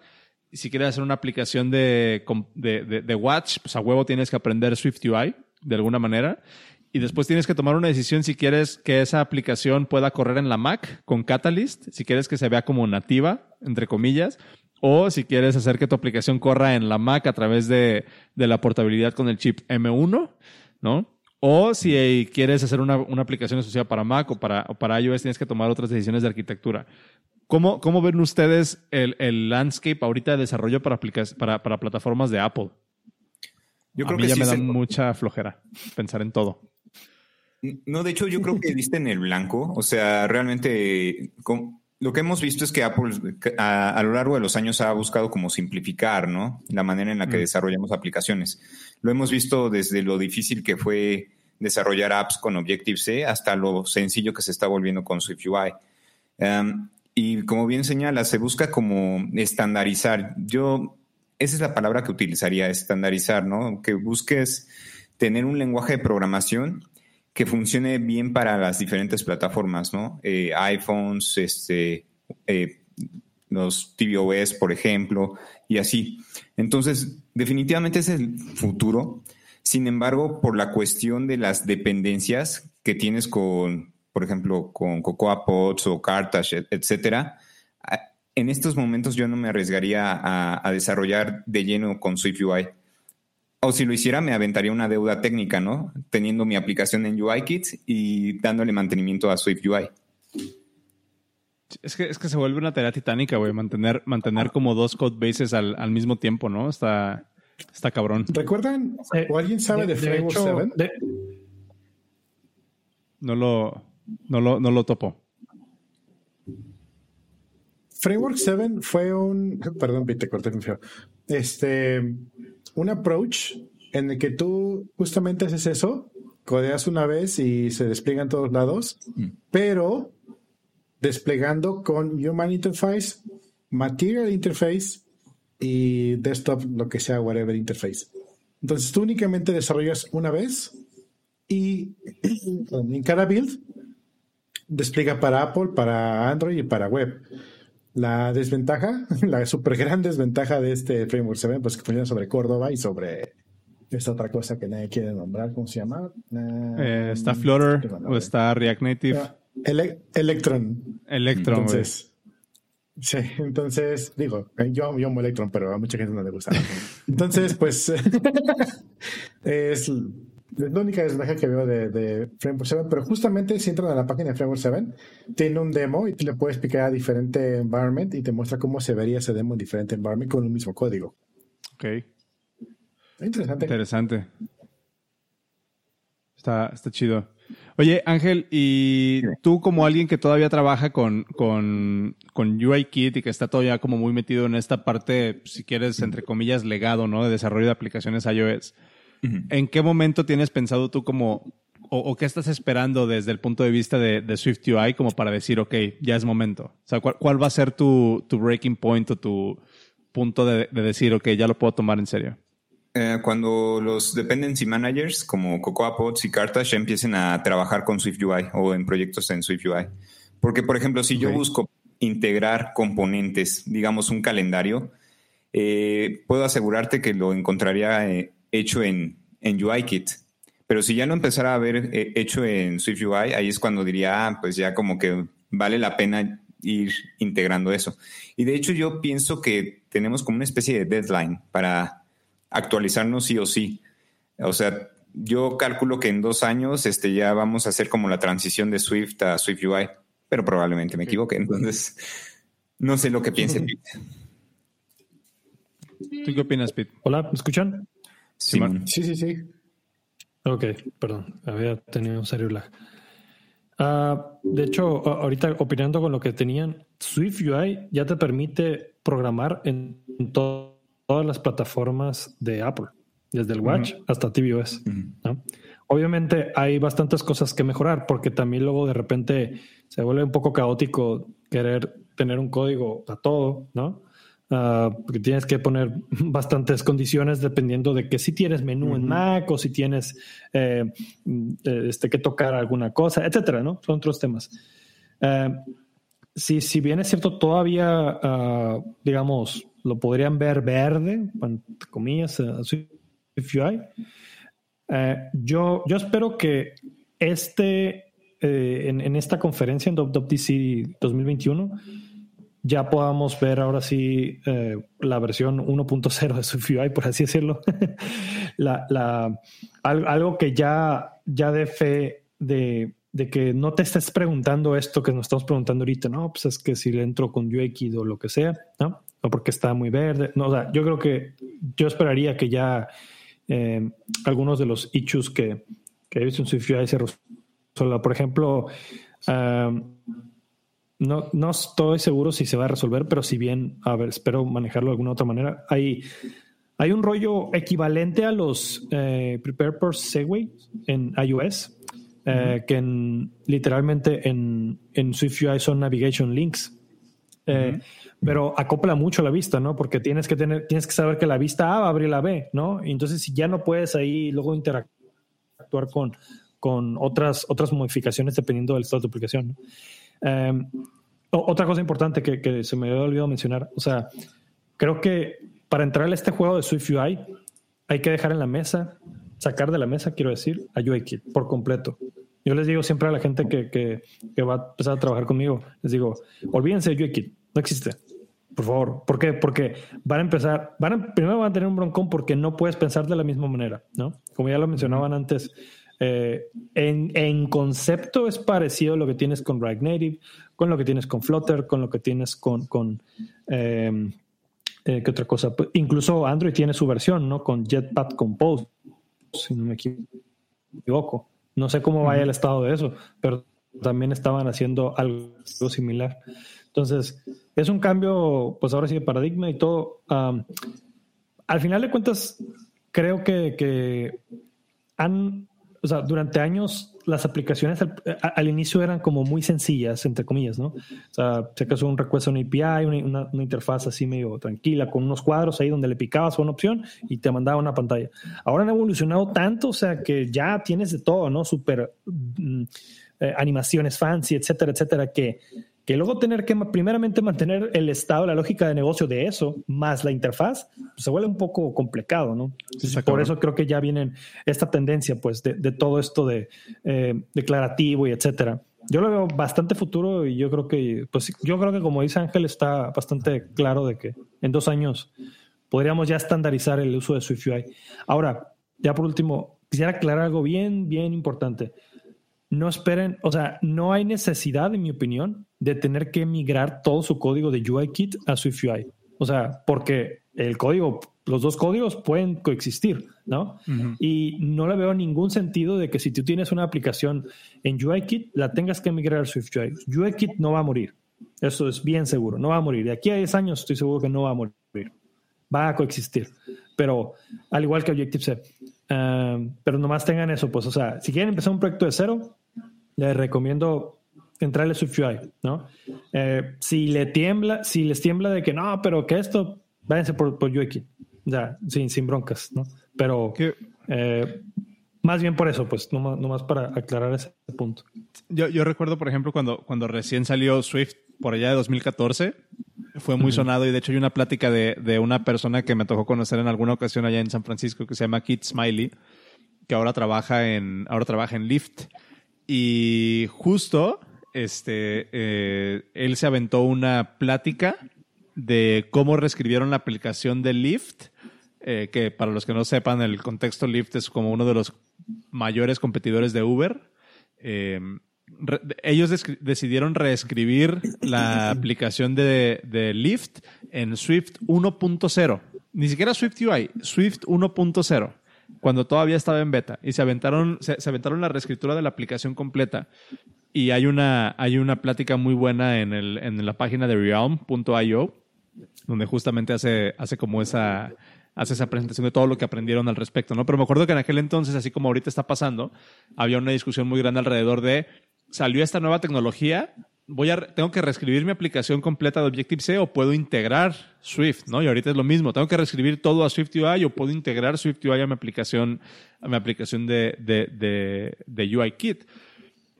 Y si quieres hacer una aplicación de, de, Watch, pues a huevo tienes que aprender SwiftUI de alguna manera. Y después tienes que tomar una decisión si quieres que esa aplicación pueda correr en la Mac con Catalyst, si quieres que se vea como nativa, entre comillas, o si quieres hacer que tu aplicación corra en la Mac a través de, la portabilidad con el chip M1, ¿no? O si quieres hacer una, aplicación asociada para Mac o para, para iOS, tienes que tomar otras decisiones de arquitectura. ¿Cómo, cómo ven ustedes el, landscape ahorita de desarrollo para, para, para plataformas de Apple? Yo creo a mí que ya me da mucha flojera pensar en todo. No, de hecho, yo creo que diste en el blanco. O sea, realmente, lo que hemos visto es que Apple a, lo largo de los años ha buscado como simplificar, ¿no? La manera en la que mm. desarrollamos aplicaciones. Lo hemos visto desde lo difícil que fue desarrollar apps con Objective-C hasta lo sencillo que se está volviendo con SwiftUI. Um, y como bien señala, se busca como estandarizar. Yo, esa es la palabra que utilizaría, estandarizar, ¿no? Que busques tener un lenguaje de programación que funcione bien para las diferentes plataformas, ¿no? Eh, iPhones, este, eh, los tvOS, por ejemplo, y así. Entonces, definitivamente es el futuro. Sin embargo, por la cuestión de las dependencias que tienes con, por ejemplo, con Cocoa Pods o Cartage, etcétera, en estos momentos yo no me arriesgaría a, a desarrollar de lleno con SwiftUI o si lo hiciera, me aventaría una deuda técnica, ¿no? Teniendo mi aplicación en UIKit y dándole mantenimiento a Swift UI. Es que, es que se vuelve una tarea titánica, güey, mantener, mantener como dos code bases al, mismo tiempo, ¿no? Está, Está cabrón. ¿Recuerdan? ¿O alguien sabe de, Framework 7? No lo, no lo, no lo topo. Framework 7 fue un. Perdón, te corté mi feo. Este. Un approach en el que tú justamente haces eso, codeas una vez y se despliega en todos lados, mm. pero desplegando con Human Interface, Material Interface y Desktop, lo que sea, whatever interface. Entonces tú únicamente desarrollas una vez y en cada build despliega para Apple, para Android y para web. La desventaja, la super gran desventaja de este framework 7, pues que funciona sobre Córdoba y sobre esta otra cosa que nadie quiere nombrar, ¿cómo se llama? Eh, está Flutter o está React Native. Ah, Electron. Electron. Entonces, sí, entonces digo, yo, yo amo Electron, pero a mucha gente no le gusta. Entonces, pues es la única desventaja que veo de, de, Framework 7, pero justamente si entran a la página de Framework 7, tiene un demo y le puedes explicar a diferente environment y te muestra cómo se vería ese demo en diferente environment con un mismo código. Ok. Interesante. Interesante. Está, está chido. Oye, Ángel, y tú como alguien que todavía trabaja con, con, con UIKit y que está todavía como muy metido en esta parte, si quieres, entre comillas, legado, ¿no? De desarrollo de aplicaciones iOS. ¿En qué momento tienes pensado tú como, o, qué estás esperando desde el punto de vista de, de, Swift UI como para decir, ok, ya es momento? O sea, ¿cuál, va a ser tu, tu, breaking point o tu punto de, de decir, ok, ya lo puedo tomar en serio? Eh, cuando los dependency managers como Cocoa Pods y Cartas ya empiecen a trabajar con Swift UI o en proyectos en Swift UI. Porque, por ejemplo, si yo busco integrar componentes, digamos un calendario, eh, puedo asegurarte que lo encontraría eh, hecho en, en UIKit. Pero si ya lo empezara a ver hecho en Swift UI, ahí es cuando diría, ah, pues ya como que vale la pena ir integrando eso. Y de hecho yo pienso que tenemos como una especie de deadline para actualizarnos sí o sí. O sea, yo calculo que en dos años este, ya vamos a hacer como la transición de Swift a Swift UI, pero probablemente me equivoque. Entonces, no sé lo que piense Pete. ¿Tú qué opinas, Pete? Hola, ¿me escuchan? Sí, sí, sí, sí. Ok, perdón, había tenido un serio lag. Ah, de hecho, ahorita opinando con lo que tenían, Swift UI ya te permite programar en todas las plataformas de Apple, desde el Watch hasta tvOS. Obviamente hay bastantes cosas que mejorar porque también luego de repente se vuelve un poco caótico querer tener un código para todo, ¿no? Ah, porque tienes que poner bastantes condiciones dependiendo de que si tienes menú en Mac o si tienes eh, este, que tocar alguna cosa, etcétera, ¿no? Son otros temas. Eh, si, si bien es cierto, todavía, ah, digamos, lo podrían ver verde, entre comillas. Eh, yo, yo espero que este, eh, en, esta conferencia en WWDC 2021 ya podamos ver ahora sí eh, la versión 1.0 de Swift UI, por así decirlo. la, algo que ya, ya dé fe de, de, que no te estés preguntando esto que nos estamos preguntando ahorita, no, pues es que si le entro con UX o lo que sea, ¿no? o porque está muy verde. No, o sea, yo creo que yo esperaría que ya eh, algunos de los issues que, que he visto en SwiftUI se resuelvan. Por ejemplo, no, no estoy seguro si se va a resolver, pero si bien, a ver, espero manejarlo de alguna otra manera. Hay, hay un rollo equivalente a los eh, Prepare for Segway en iOS, eh, que en, literalmente en, en SwiftUI son navigation links. Eh, pero acopla mucho la vista, ¿no? Porque tienes que tener, tienes que saber que la vista A va a abrir la B, ¿no? Y entonces, si ya no puedes ahí luego interactuar con, con otras, otras modificaciones dependiendo del estado de tu aplicación. Em, otra cosa importante que, que, se me había olvidado mencionar, o sea, creo que para entrar a este juego de Swift UI hay que dejar en la mesa, sacar de la mesa, quiero decir, a UIKit por completo. Yo les digo siempre a la gente que, que, que va a empezar a trabajar conmigo, les digo, olvídense de UIKit, no existe. Por favor. ¿Por qué? Porque van a empezar, van primero van a tener un broncón porque no puedes pensar de la misma manera, ¿no? Como ya lo mencionaban antes, eh, en, concepto es parecido a lo que tienes con React Native, con lo que tienes con Flutter, con lo que tienes con, con, em, eh, que otra cosa. Pues, incluso Android tiene su versión, ¿no? Con Jetpack Compose, si no me equivoco. No sé cómo vaya el estado de eso, pero también estaban haciendo algo similar. Entonces, es un cambio, pues ahora sí, de paradigma y todo. al final de cuentas, creo que, que han, o sea, durante años las aplicaciones al, inicio eran como muy sencillas, entre comillas, ¿no? O sea, se acaso un request a una API, una, interfaz así medio tranquila, con unos cuadros ahí donde le picabas una opción y te mandaba una pantalla. Ahora han evolucionado tanto, o sea, que ya tienes de todo, ¿no? Super mm, eh, animaciones fancy, etcétera, etcétera, que que luego tener que primeramente mantener el estado, la lógica de negocio de eso, más la interfaz, pues, se vuelve un poco complicado, ¿no? por eso creo que ya vienen esta tendencia, pues, de, todo esto de eh, declarativo y etcétera. Yo lo veo bastante futuro y yo creo que, pues, yo creo que como dice Ángel, está bastante claro de que en dos años podríamos ya estandarizar el uso de SwiftUI. Ahora, ya por último, quisiera aclarar algo bien, bien importante no esperen, o sea, no hay necesidad, en mi opinión, de tener que migrar todo su código de UIKit a SwiftUI. O sea, porque el código, los dos códigos pueden coexistir, ¿no? Y no le veo ningún sentido de que si tú tienes una aplicación en UIKit, la tengas que migrar a SwiftUI. UIKit no va a morir. Eso es bien seguro, no va a morir. De aquí a 10 años estoy seguro que no va a morir. Va a coexistir. Pero al igual que Objective-C. Uh, pero nomás tengan eso, pues, o sea, si quieren empezar un proyecto de cero, les recomiendo entrarle SwiftUI, ¿no? Eh, si le tiembla, si les tiembla de que no, pero que esto, váyanse por, por UIKit, ya, sin, sin broncas, ¿no? Pero eh, más bien por eso, pues, nomás, más para aclarar ese punto. Yo, yo recuerdo, por ejemplo, cuando, cuando recién salió Swift por allá de 2014, fue muy sonado y de hecho hay una plática de, de, una persona que me tocó conocer en alguna ocasión allá en San Francisco que se llama Kit Smiley, que ahora trabaja en, ahora trabaja en Lyft. Y justo, este, eh, él se aventó una plática de cómo reescribieron la aplicación de Lyft, eh, que para los que no sepan, el contexto Lyft es como uno de los mayores competidores de Uber. Eh, ellos decidieron reescribir la aplicación de, de Lyft en Swift 1.0. Ni siquiera Swift UI, Swift 1.0 cuando todavía estaba en beta y se aventaron, se, aventaron la reescritura de la aplicación completa. Y hay una, hay una plática muy buena en, el, en la página de realm.io, donde justamente hace, hace como esa, hace esa presentación de todo lo que aprendieron al respecto, ¿no? Pero me acuerdo que en aquel entonces, así como ahorita está pasando, había una discusión muy grande alrededor de, salió esta nueva tecnología, voy a, tengo que reescribir mi aplicación completa de Objective-C o puedo integrar Swift, ¿no? Y ahorita es lo mismo, tengo que reescribir todo a SwiftUI o puedo integrar SwiftUI a mi aplicación, a mi aplicación de, de, de UIKit.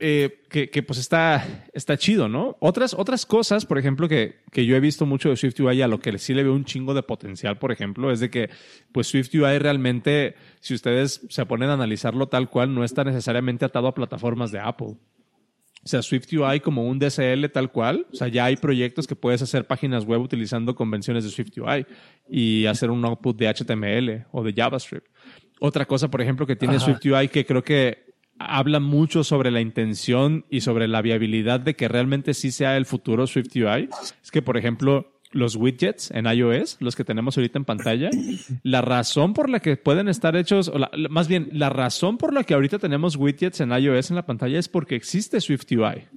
Eh, que, que, pues está, está chido, ¿no? Otras, otras cosas, por ejemplo, que, que yo he visto mucho de SwiftUI a lo que sí le veo un chingo de potencial, por ejemplo, es de que pues SwiftUI realmente, si ustedes se ponen a analizarlo tal cual, no está necesariamente atado a plataformas de Apple. O sea, SwiftUI como un DSL tal cual. O sea, ya hay proyectos que puedes hacer páginas web utilizando convenciones de SwiftUI y hacer un output de HTML o de JavaScript. Otra cosa, por ejemplo, que tiene SwiftUI que creo que habla mucho sobre la intención y sobre la viabilidad de que realmente sí sea el futuro SwiftUI es que, por ejemplo, los widgets en iOS, los que tenemos ahorita en pantalla, la razón por la que pueden estar hechos, o más bien, la razón por la que ahorita tenemos widgets en iOS en la pantalla es porque existe SwiftUI,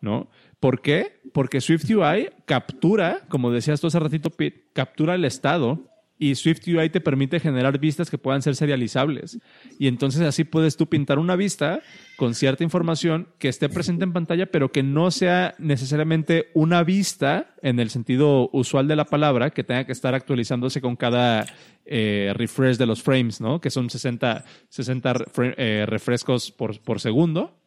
¿no? ¿Por qué? Porque SwiftUI captura, como decías tú hace ratito, Pete, captura el estado y SwiftUI te permite generar vistas que puedan ser serializables. Y entonces así puedes tú pintar una vista con cierta información que esté presente en pantalla, pero que no sea necesariamente una vista en el sentido usual de la palabra, que tenga que estar actualizándose con cada eh, refresh de los frames, ¿no? Que son 60, 60 eh, refrescos por, por segundo.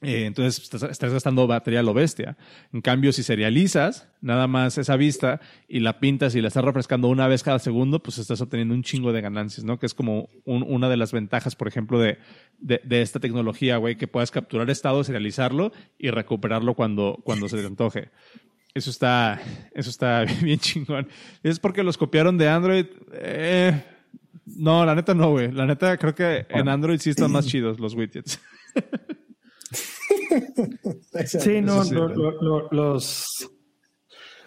Eh, entonces estás, gastando batería a lo bestia. En cambio, si serializas nada más esa vista y la pintas y la estás refrescando una vez cada segundo, pues estás obteniendo un chingo de ganancias, ¿no? Que es como una de las ventajas, por ejemplo, de, de, esta tecnología, güey, que puedas capturar estado, serializarlo y recuperarlo cuando, cuando se te antoje. Eso está, eso está bien chingón. ¿Es porque los copiaron de Android? Eh, no, la neta no, güey. La neta creo que en Android sí están más chidos los widgets. sí, no, los...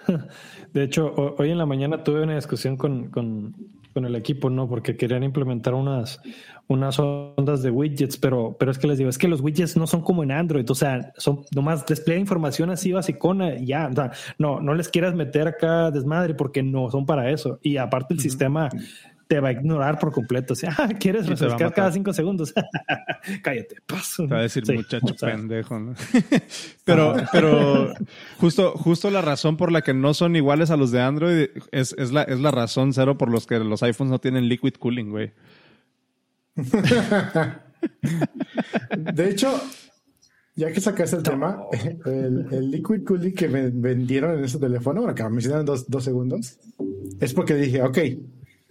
De hecho, hoy en la mañana tuve una discusión con, con, con, el equipo, ¿no? Porque querían implementar unas, unas ondas de widgets, pero, pero es que les digo, es que los widgets no son como en Android, o sea, son nomás despliegan información así basicona y ya, o sea, no, no les quieras meter acá desmadre porque no son para eso. Y aparte el sistema te va a ignorar por completo. O sea, ah, quieres refrescar cada cinco segundos. Cállate, paso. Te va a decir muchacho pendejo. ¿no? pero, pero justo, justo la razón por la que no son iguales a los de Android es, es, la, es la razón cero por los que los iPhones no tienen liquid cooling, güey. de hecho, ya que sacaste el tema, el, el, liquid cooling que me vendieron en ese teléfono, bueno, que me mencionaron dos, dos segundos, es porque dije, ok,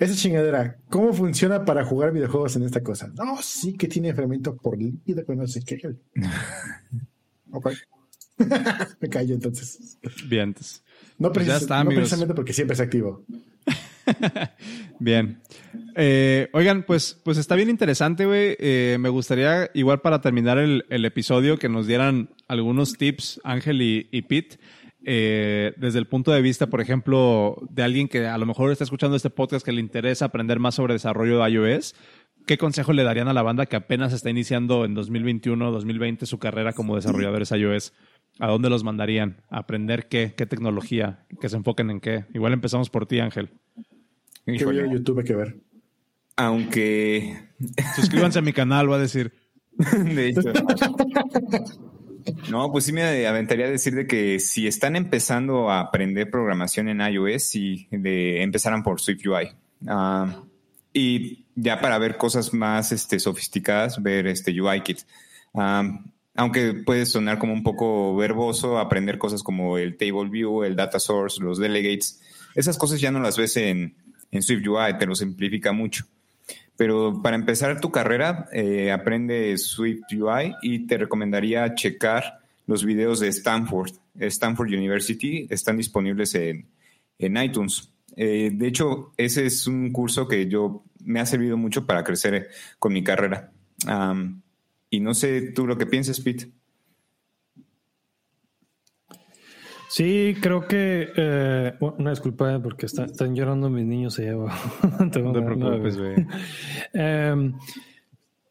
esa chingadera, ¿cómo funciona para jugar videojuegos en esta cosa? No, sí que tiene enfriamiento por líquido, pero no sé qué. ok. Me callo entonces. Bien. No, pues precisamente porque siempre es activo. Bien. Eh, oigan, pues, pues está bien interesante, güey. Eh, me gustaría, igual para terminar el, episodio, que nos dieran algunos tips, Ángel y, y Pete, eh, desde el punto de vista, por ejemplo, de alguien que a lo mejor está escuchando este podcast que le interesa aprender más sobre desarrollo de iOS, ¿qué consejo le darían a la banda que apenas está iniciando en 2021, 2020 su carrera como desarrolladores iOS? ¿A dónde los mandarían? ¿A aprender qué? ¿Qué tecnología? ¿Que se enfoquen en qué? Igual empezamos por ti, Ángel. ¿Qué YouTube que ver? Aunque... Suscríbanse a mi canal, va a decir. de hecho. No, pues sí me aventaría a decir de que si están empezando a aprender programación en iOS, y de, empezaran por SwiftUI. UI. Ah, y ya para ver cosas más este, sofisticadas, ver este UIKit. Ah, aunque puede sonar como un poco verboso, aprender cosas como el Table View, el Data Source, los Delegates, esas cosas ya no las ves en, en SwiftUI, te lo simplifica mucho. Pero para empezar tu carrera, eh, aprende Swift UI y te recomendaría checar los videos de Stanford. Stanford University están disponibles en, iTunes. Eh, de hecho, ese es un curso que yo me ha servido mucho para crecer con mi carrera. y no sé tú lo que piensas, Pete. Sí, creo que eh, una disculpa eh, porque están llorando mis niños allá no te preocupes, güey. Em,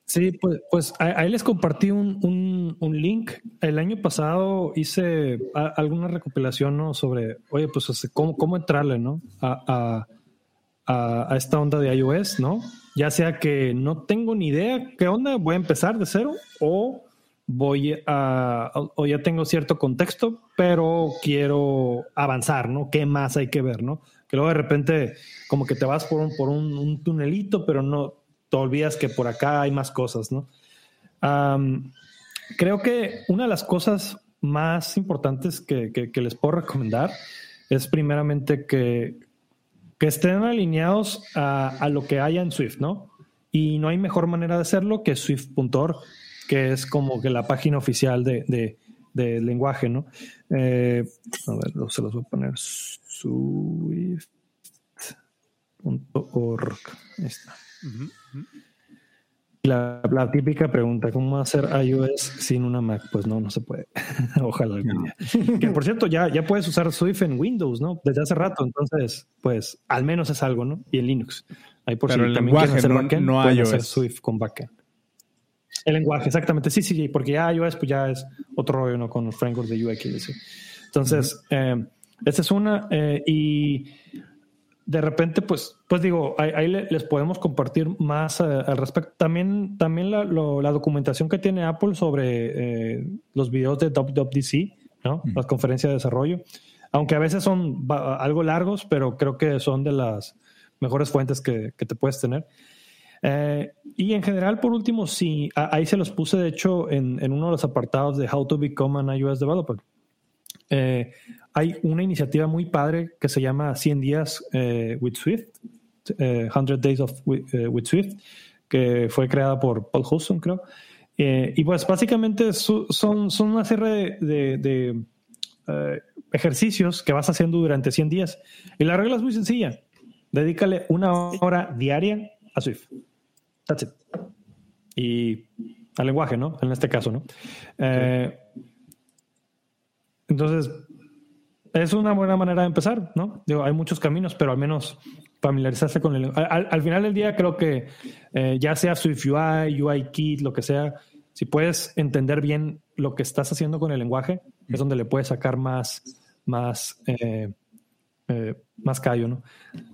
sí, pues, pues ahí les compartí un, un, link. El año pasado hice alguna recopilación ¿no? sobre, oye, pues este, cómo, cómo entrarle ¿no? a, a, a, esta onda de iOS, ¿no? Ya sea que no tengo ni idea qué onda, voy a empezar de cero o voy a, o ya tengo cierto contexto, pero quiero avanzar, ¿no? ¿Qué más hay que ver, ¿no? Que luego de repente como que te vas por un, por un, tunelito, pero no te olvidas que por acá hay más cosas, ¿no? creo que una de las cosas más importantes que, que, les puedo recomendar es primeramente que, que estén alineados a, a, lo que haya en Swift, ¿no? Y no hay mejor manera de hacerlo que Swift.org que es como que la página oficial de, de, lenguaje, ¿no? Eh, a ver, se los voy a poner swift.org. Ahí está. La, la, típica pregunta, ¿cómo hacer iOS sin una Mac? Pues no, no se puede. Ojalá Que por cierto, ya, ya puedes usar Swift en Windows, ¿no? Desde hace rato, entonces, pues al menos es algo, ¿no? Y en Linux. Ahí por Pero si el lenguaje, no, no hacer Swift con backend. El lenguaje, exactamente. Sí, sí, porque ya iOS pues ya es otro rollo, ¿no? Con los frameworks de UX. Entonces, eh, esta es una. Eh, y de repente, pues, pues digo, ahí, les podemos compartir más eh, al respecto. También, también la, la, documentación que tiene Apple sobre los videos de WWDC, ¿no? Las conferencias de desarrollo. Aunque a veces son algo largos, pero creo que son de las mejores fuentes que, que te puedes tener. Eh, y en general, por último, sí, ahí se los puse, de hecho, en, en, uno de los apartados de How to Become an iOS Developer. Eh, hay una iniciativa muy padre que se llama 100 días eh, with Swift, 100 Days of, with, Swift, que fue creada por Paul Hudson, creo. y pues básicamente son, son una serie de, de, ejercicios que vas haciendo durante 100 días. Y la regla es muy sencilla. Dedícale una hora diaria a Swift. That's it. Y al lenguaje, ¿no? En este caso, ¿no? Eh, entonces, es una buena manera de empezar, ¿no? Digo, hay muchos caminos, pero al menos familiarizarse con el al, al final del día creo que eh, ya sea SwiftUI, UIKit, lo que sea, si puedes entender bien lo que estás haciendo con el lenguaje, es donde le puedes sacar más, más, eh, eh, más callo, ¿no?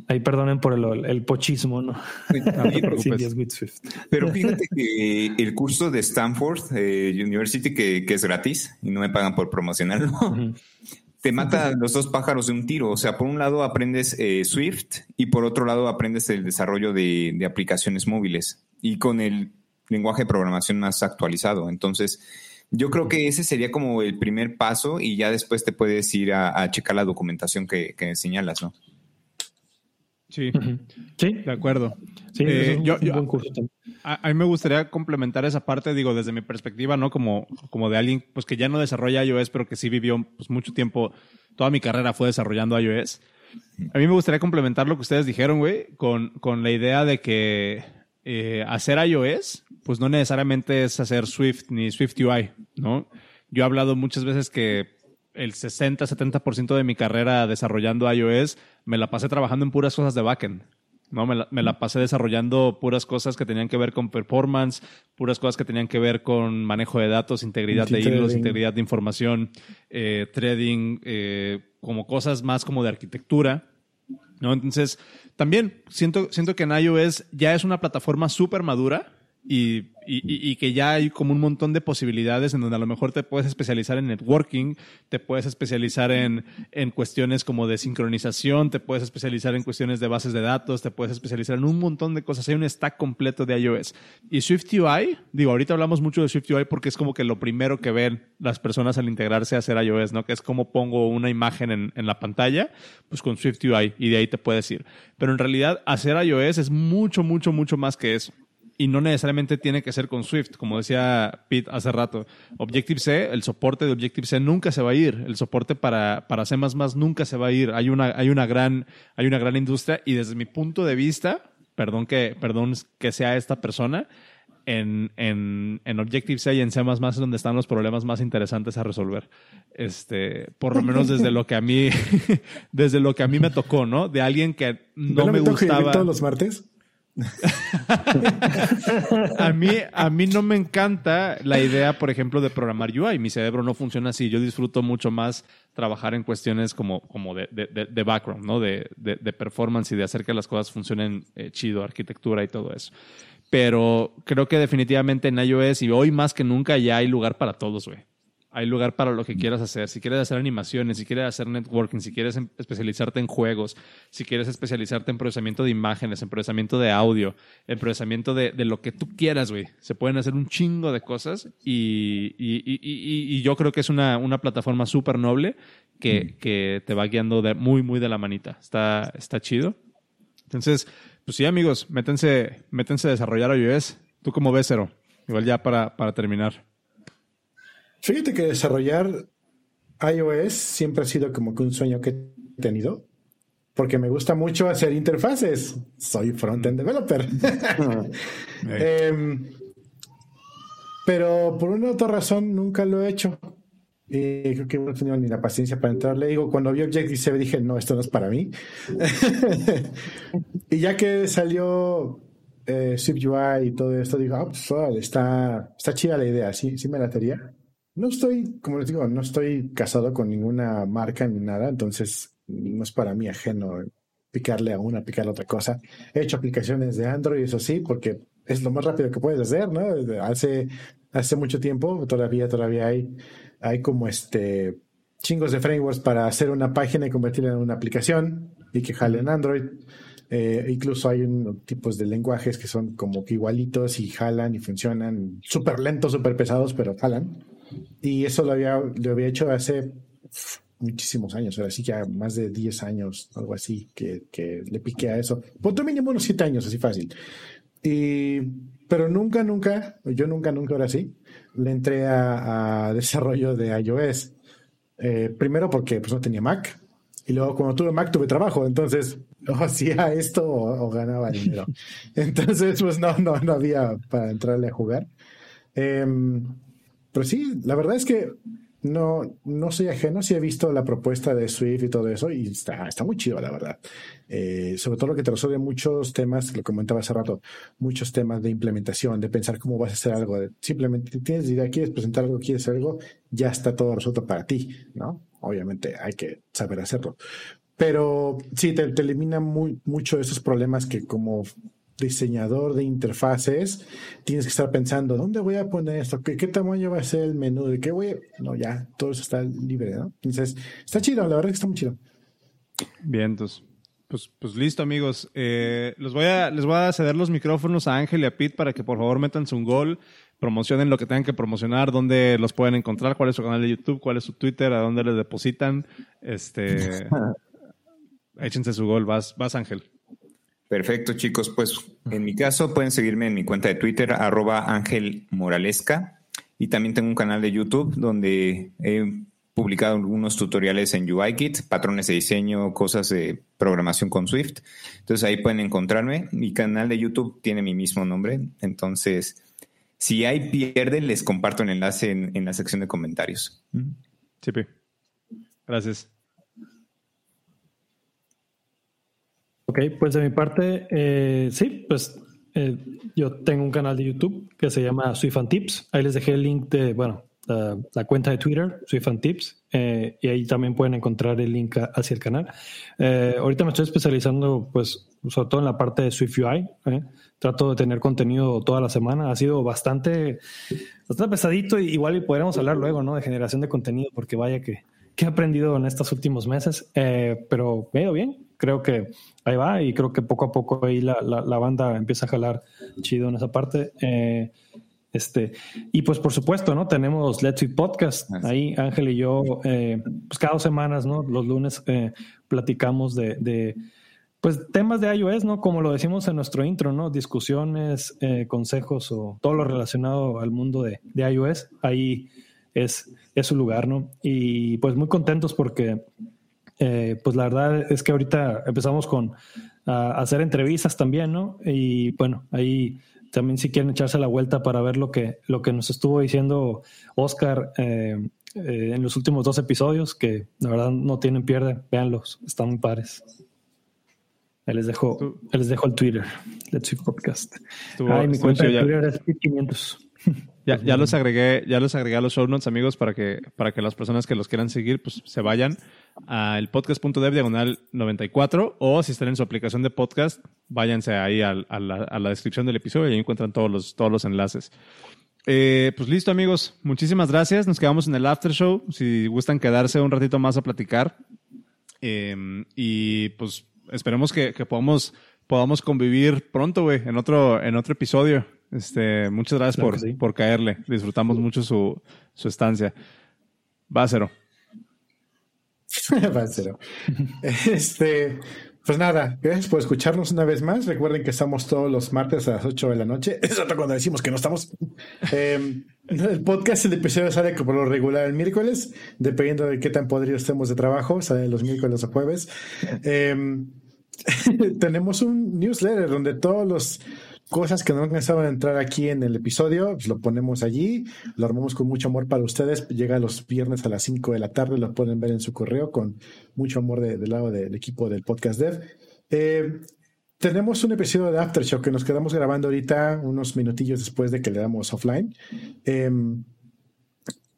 Ahí perdonen por el, el pochismo, ¿no? Pero fíjate que el curso de Stanford University, que, que, es gratis y no me pagan por promocionarlo, te mata los dos pájaros de un tiro. O sea, por un lado aprendes eh, Swift y por otro lado aprendes el desarrollo de, aplicaciones móviles y con el lenguaje de programación más actualizado. Entonces, yo creo que ese sería como el primer paso y ya después te puedes ir a, checar la documentación que, que señalas, ¿no? Sí, sí, de acuerdo. Sí, eh, yo, a, mí me gustaría complementar esa parte, digo, desde mi perspectiva, ¿no? Como, como de alguien pues que ya no desarrolla iOS, pero que sí vivió pues, mucho tiempo, toda mi carrera fue desarrollando iOS. A mí me gustaría complementar lo que ustedes dijeron, güey, con, con la idea de que eh, hacer iOS, pues no necesariamente es hacer Swift ni Swift UI, ¿no? Yo he hablado muchas veces que el 60-70% de mi carrera desarrollando iOS me la pasé trabajando en puras cosas de backend. ¿no? Me la, me, la, pasé desarrollando puras cosas que tenían que ver con performance, puras cosas que tenían que ver con manejo de datos, integridad de hilos, integridad de información, eh, trading, eh, como cosas más como de arquitectura. ¿no? Entonces, también siento, siento que en iOS ya es una plataforma súper madura y, y, y, que ya hay como un montón de posibilidades en donde a lo mejor te puedes especializar en networking, te puedes especializar en, en cuestiones como de sincronización, te puedes especializar en cuestiones de bases de datos, te puedes especializar en un montón de cosas. Hay un stack completo de iOS. Y SwiftUI, digo, ahorita hablamos mucho de SwiftUI porque es como que lo primero que ven las personas al integrarse a hacer iOS, ¿no? Que es como pongo una imagen en, en la pantalla, pues con SwiftUI y de ahí te puedes ir. Pero en realidad hacer iOS es mucho, mucho, mucho más que eso y no necesariamente tiene que ser con Swift, como decía Pete hace rato. Objective-C, el soporte de Objective-C nunca se va a ir, el soporte para, para C++ nunca se va a ir. Hay una, hay una, gran, hay una gran industria y desde mi punto de vista, perdón que, perdón que sea esta persona, en, en, en Objective-C y en C++ es donde están los problemas más interesantes a resolver. Este, por lo menos desde lo que a mí, desde lo que a mí me tocó, ¿no? De alguien que no, me, gustaba. todos los martes? A, mí, a mí no me encanta la idea, por ejemplo, de programar UI. Mi cerebro no funciona así. Yo disfruto mucho más trabajar en cuestiones como, como de, de, de background, ¿no? De, de, performance y de hacer que las cosas funcionen eh, chido, arquitectura y todo eso. Pero creo que definitivamente en iOS y hoy más que nunca ya hay lugar para todos, güey hay lugar para lo que quieras hacer. Si quieres hacer animaciones, si quieres hacer networking, si quieres em, especializarte en juegos, si quieres especializarte en procesamiento de imágenes, en procesamiento de audio, en procesamiento de, lo que tú quieras, güey. Se pueden hacer un chingo de cosas y, y, yo creo que es una, una plataforma súper noble que, que, te va guiando de, muy, muy de la manita. Está, está chido. Entonces, pues sí, amigos, métense, métense a desarrollar iOS. ¿Tú cómo ves, Cero? Igual ya para, para terminar. Fíjate que desarrollar iOS siempre ha sido como que un sueño que he tenido, porque me gusta mucho hacer interfaces. Soy front-end developer. Em, pero por una u otra razón nunca lo he hecho. Y creo que no he tenido ni la paciencia para entrar. Le digo, cuando vi Objective-C dije, no, esto no es para mí. y ya que salió eh, UI y todo esto, digo, ah, pues, está, está chida la idea, sí, sí me la tería. No estoy, como les digo, no estoy casado con ninguna marca ni nada, entonces no es para mí ajeno picarle a una, picarle a otra cosa. He hecho aplicaciones de Android, eso sí, porque es lo más rápido que puedes hacer, ¿no? Hace, hace mucho tiempo, todavía, todavía hay, hay como este chingos de frameworks para hacer una página y convertirla en una aplicación y que jale en Android. Eh, incluso hay un, tipos de lenguajes que son como que igualitos y jalan y funcionan súper lentos, súper pesados, pero jalan. Y eso lo había, lo había hecho hace muchísimos años, ahora sí que más de 10 años, algo así, que, que le piqué a eso. Por mínimo unos 7 años, así fácil. Y, pero nunca, nunca, yo nunca, nunca ahora sí, le entré a, desarrollo de iOS. Eh, primero porque pues, no tenía Mac. Y luego cuando tuve Mac tuve trabajo, entonces o hacía esto o, ganaba dinero. entonces pues no, no, no había para entrarle a jugar. Eh, pero sí, la verdad es que no, no soy ajeno, sí he visto la propuesta de Swift y todo eso, y está, muy chido, la verdad. Eh, sobre todo lo que te resuelve muchos temas, lo comentaba hace rato, muchos temas de implementación, de pensar cómo vas a hacer algo. simplemente tienes idea, quieres presentar algo, quieres hacer algo, ya está todo resuelto para ti, ¿no? Obviamente hay que saber hacerlo. Pero sí, te, elimina muy, mucho esos problemas que como diseñador de interfaces, tienes que estar pensando, ¿dónde voy a poner esto? ¿Qué, qué tamaño va a ser el menú? ¿De qué voy a...? No, ya, todo eso está libre, ¿no? Entonces, está chido, la verdad que está muy chido. Bien, entonces, pues, pues listo, amigos. Eh, les, voy a, les voy a ceder los micrófonos a Ángel y a Pete para que por favor metan su gol, promocionen lo que tengan que promocionar, dónde los pueden encontrar, cuál es su canal de YouTube, cuál es su Twitter, a dónde les depositan. Este, échense su gol, vas, vas Ángel. Perfecto, chicos. Pues en mi caso pueden seguirme en mi cuenta de Twitter, arroba Ángel Moralesca. Y también tengo un canal de YouTube donde he publicado algunos tutoriales en UIKit, patrones de diseño, cosas de programación con Swift. Entonces ahí pueden encontrarme. Mi canal de YouTube tiene mi mismo nombre. Entonces, si hay pierde, les comparto el enlace en, en la sección de comentarios. Sí, Gracias. Ok, pues de mi parte, eh, sí, pues eh, yo tengo un canal de YouTube que se llama Swift Tips. Ahí les dejé el link de, bueno, la, cuenta de Twitter, Swift Tips, eh, y ahí también pueden encontrar el link hacia el canal. ahorita me estoy especializando, pues, sobre todo en la parte de Swift UI. Trato de tener contenido toda la semana. Ha sido bastante, bastante pesadito, y igual y podríamos hablar luego, ¿no? De generación de contenido, porque vaya que, que he aprendido en estos últimos meses, pero veo bien creo que ahí va y creo que poco a poco ahí la, la, banda empieza a jalar chido en esa parte. Eh, este, y pues por supuesto, ¿no? Tenemos Let's Eat Podcast. Ahí Ángel y yo, eh, pues cada dos semanas, ¿no? Los lunes eh, platicamos de, de, pues temas de iOS, ¿no? Como lo decimos en nuestro intro, ¿no? Discusiones, consejos o todo lo relacionado al mundo de, de iOS. Ahí es, es su lugar, ¿no? Y pues muy contentos porque eh, pues la verdad es que ahorita empezamos con hacer entrevistas también, ¿no? Y bueno, ahí también si quieren echarse la vuelta para ver lo que, lo que nos estuvo diciendo Oscar eh, eh, en los últimos dos episodios, que la verdad no tienen pierde, véanlos, están muy pares. Ahí les dejo, les dejo el Twitter, Let's See Podcast. Ay, mi cuenta de Twitter es 500. Ya, ya los agregué, ya los agregué a los show notes, amigos, para que, para que las personas que los quieran seguir, pues se vayan al podcast.dev diagonal 94 o si están en su aplicación de podcast, váyanse ahí a, la, descripción del episodio y ahí encuentran todos los, todos los enlaces. Eh, pues listo, amigos. Muchísimas gracias. Nos quedamos en el after show. Si gustan quedarse un ratito más a platicar. Em, y pues esperemos que, podamos, podamos convivir pronto, güey, en otro, en otro episodio. Este, muchas gracias por, por caerle. Disfrutamos mucho su, su estancia. Va, cero. este, pues nada, gracias por escucharnos una vez más. Recuerden que estamos todos los martes a las 8 de la noche. Es otro cuando decimos que no estamos. Em, el podcast, el episodio sale como lo regular el miércoles, dependiendo de qué tan podridos estemos de trabajo, sale los miércoles o jueves. Em, tenemos un newsletter donde todos los cosas que no alcanzaban a entrar aquí en el episodio, pues lo ponemos allí, lo armamos con mucho amor para ustedes. Llega los viernes a las 5 de la tarde, lo pueden ver en su correo con mucho amor del lado del equipo del podcast dev. Eh, tenemos un episodio de Aftershock que nos quedamos grabando ahorita unos minutillos después de que le damos offline. Em,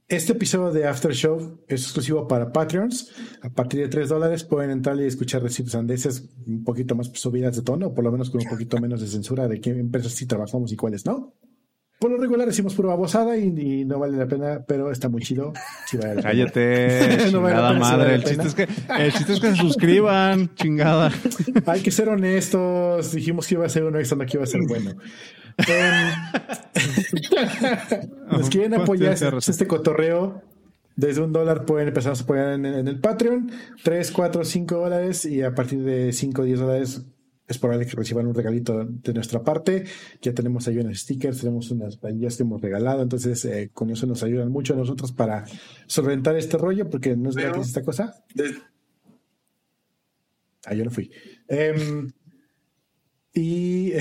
este episodio de After Show es exclusivo para Patreons. A partir de 3 dólares pueden entrar y escuchar recientes andeses un poquito más subidas de tono, o por lo menos con un poquito menos de censura de qué empresas sí trabajamos y cuáles no. Por lo regular decimos pura babosada y, no vale la pena, pero está muy chido. Cállate, chingada madre. el, chiste es que, el chiste es que se suscriban, chingada. Hay que ser honestos. Dijimos que iba a ser uno extra, no que iba a ser bueno. Nos quieren apoyar este cotorreo. Desde un dólar pueden empezar a apoyar en, el Patreon. 3, 4, 5 dólares. Y a partir de 5 o 10 dólares es probable que reciban un regalito de nuestra parte. Ya tenemos ahí unos stickers, tenemos unas planillas que hemos regalado. Entonces, eh, con eso nos ayudan mucho a nosotros para solventar este rollo, porque no es gratis esta cosa. Ah, yo no fui. Eh, y,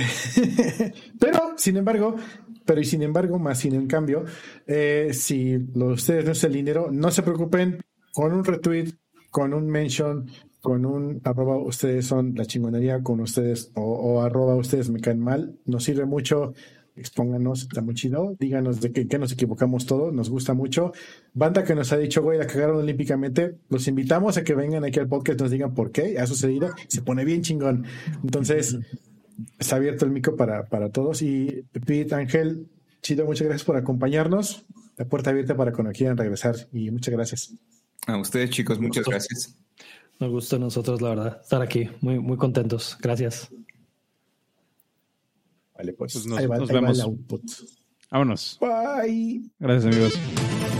pero, sin embargo, pero y sin embargo, más sin en cambio, eh, si lo de ustedes no es el dinero, no se preocupen, con un retweet, con un mention, con un arroba ustedes son la chingonería, con ustedes o, arroba ustedes me caen mal, nos sirve mucho. Expónganos, está muy. Díganos de qué nos equivocamos todos, nos gusta mucho. Banda que nos ha dicho, güey, la cagaron olímpicamente, los invitamos a que vengan aquí al podcast, nos digan por qué ha sucedido. Se pone bien chingón. Entonces, está abierto el micro para, para todos. Y Pete, Ángel, chido, muchas gracias por acompañarnos. La puerta abierta para cuando quieran regresar. Y muchas gracias. A ustedes, chicos, muchas gracias. Nos gusta a nosotros, la verdad, estar aquí. Muy, muy contentos. Gracias. Vale, pues, pues nos, vemos. Vámonos. Bye. Gracias, amigos.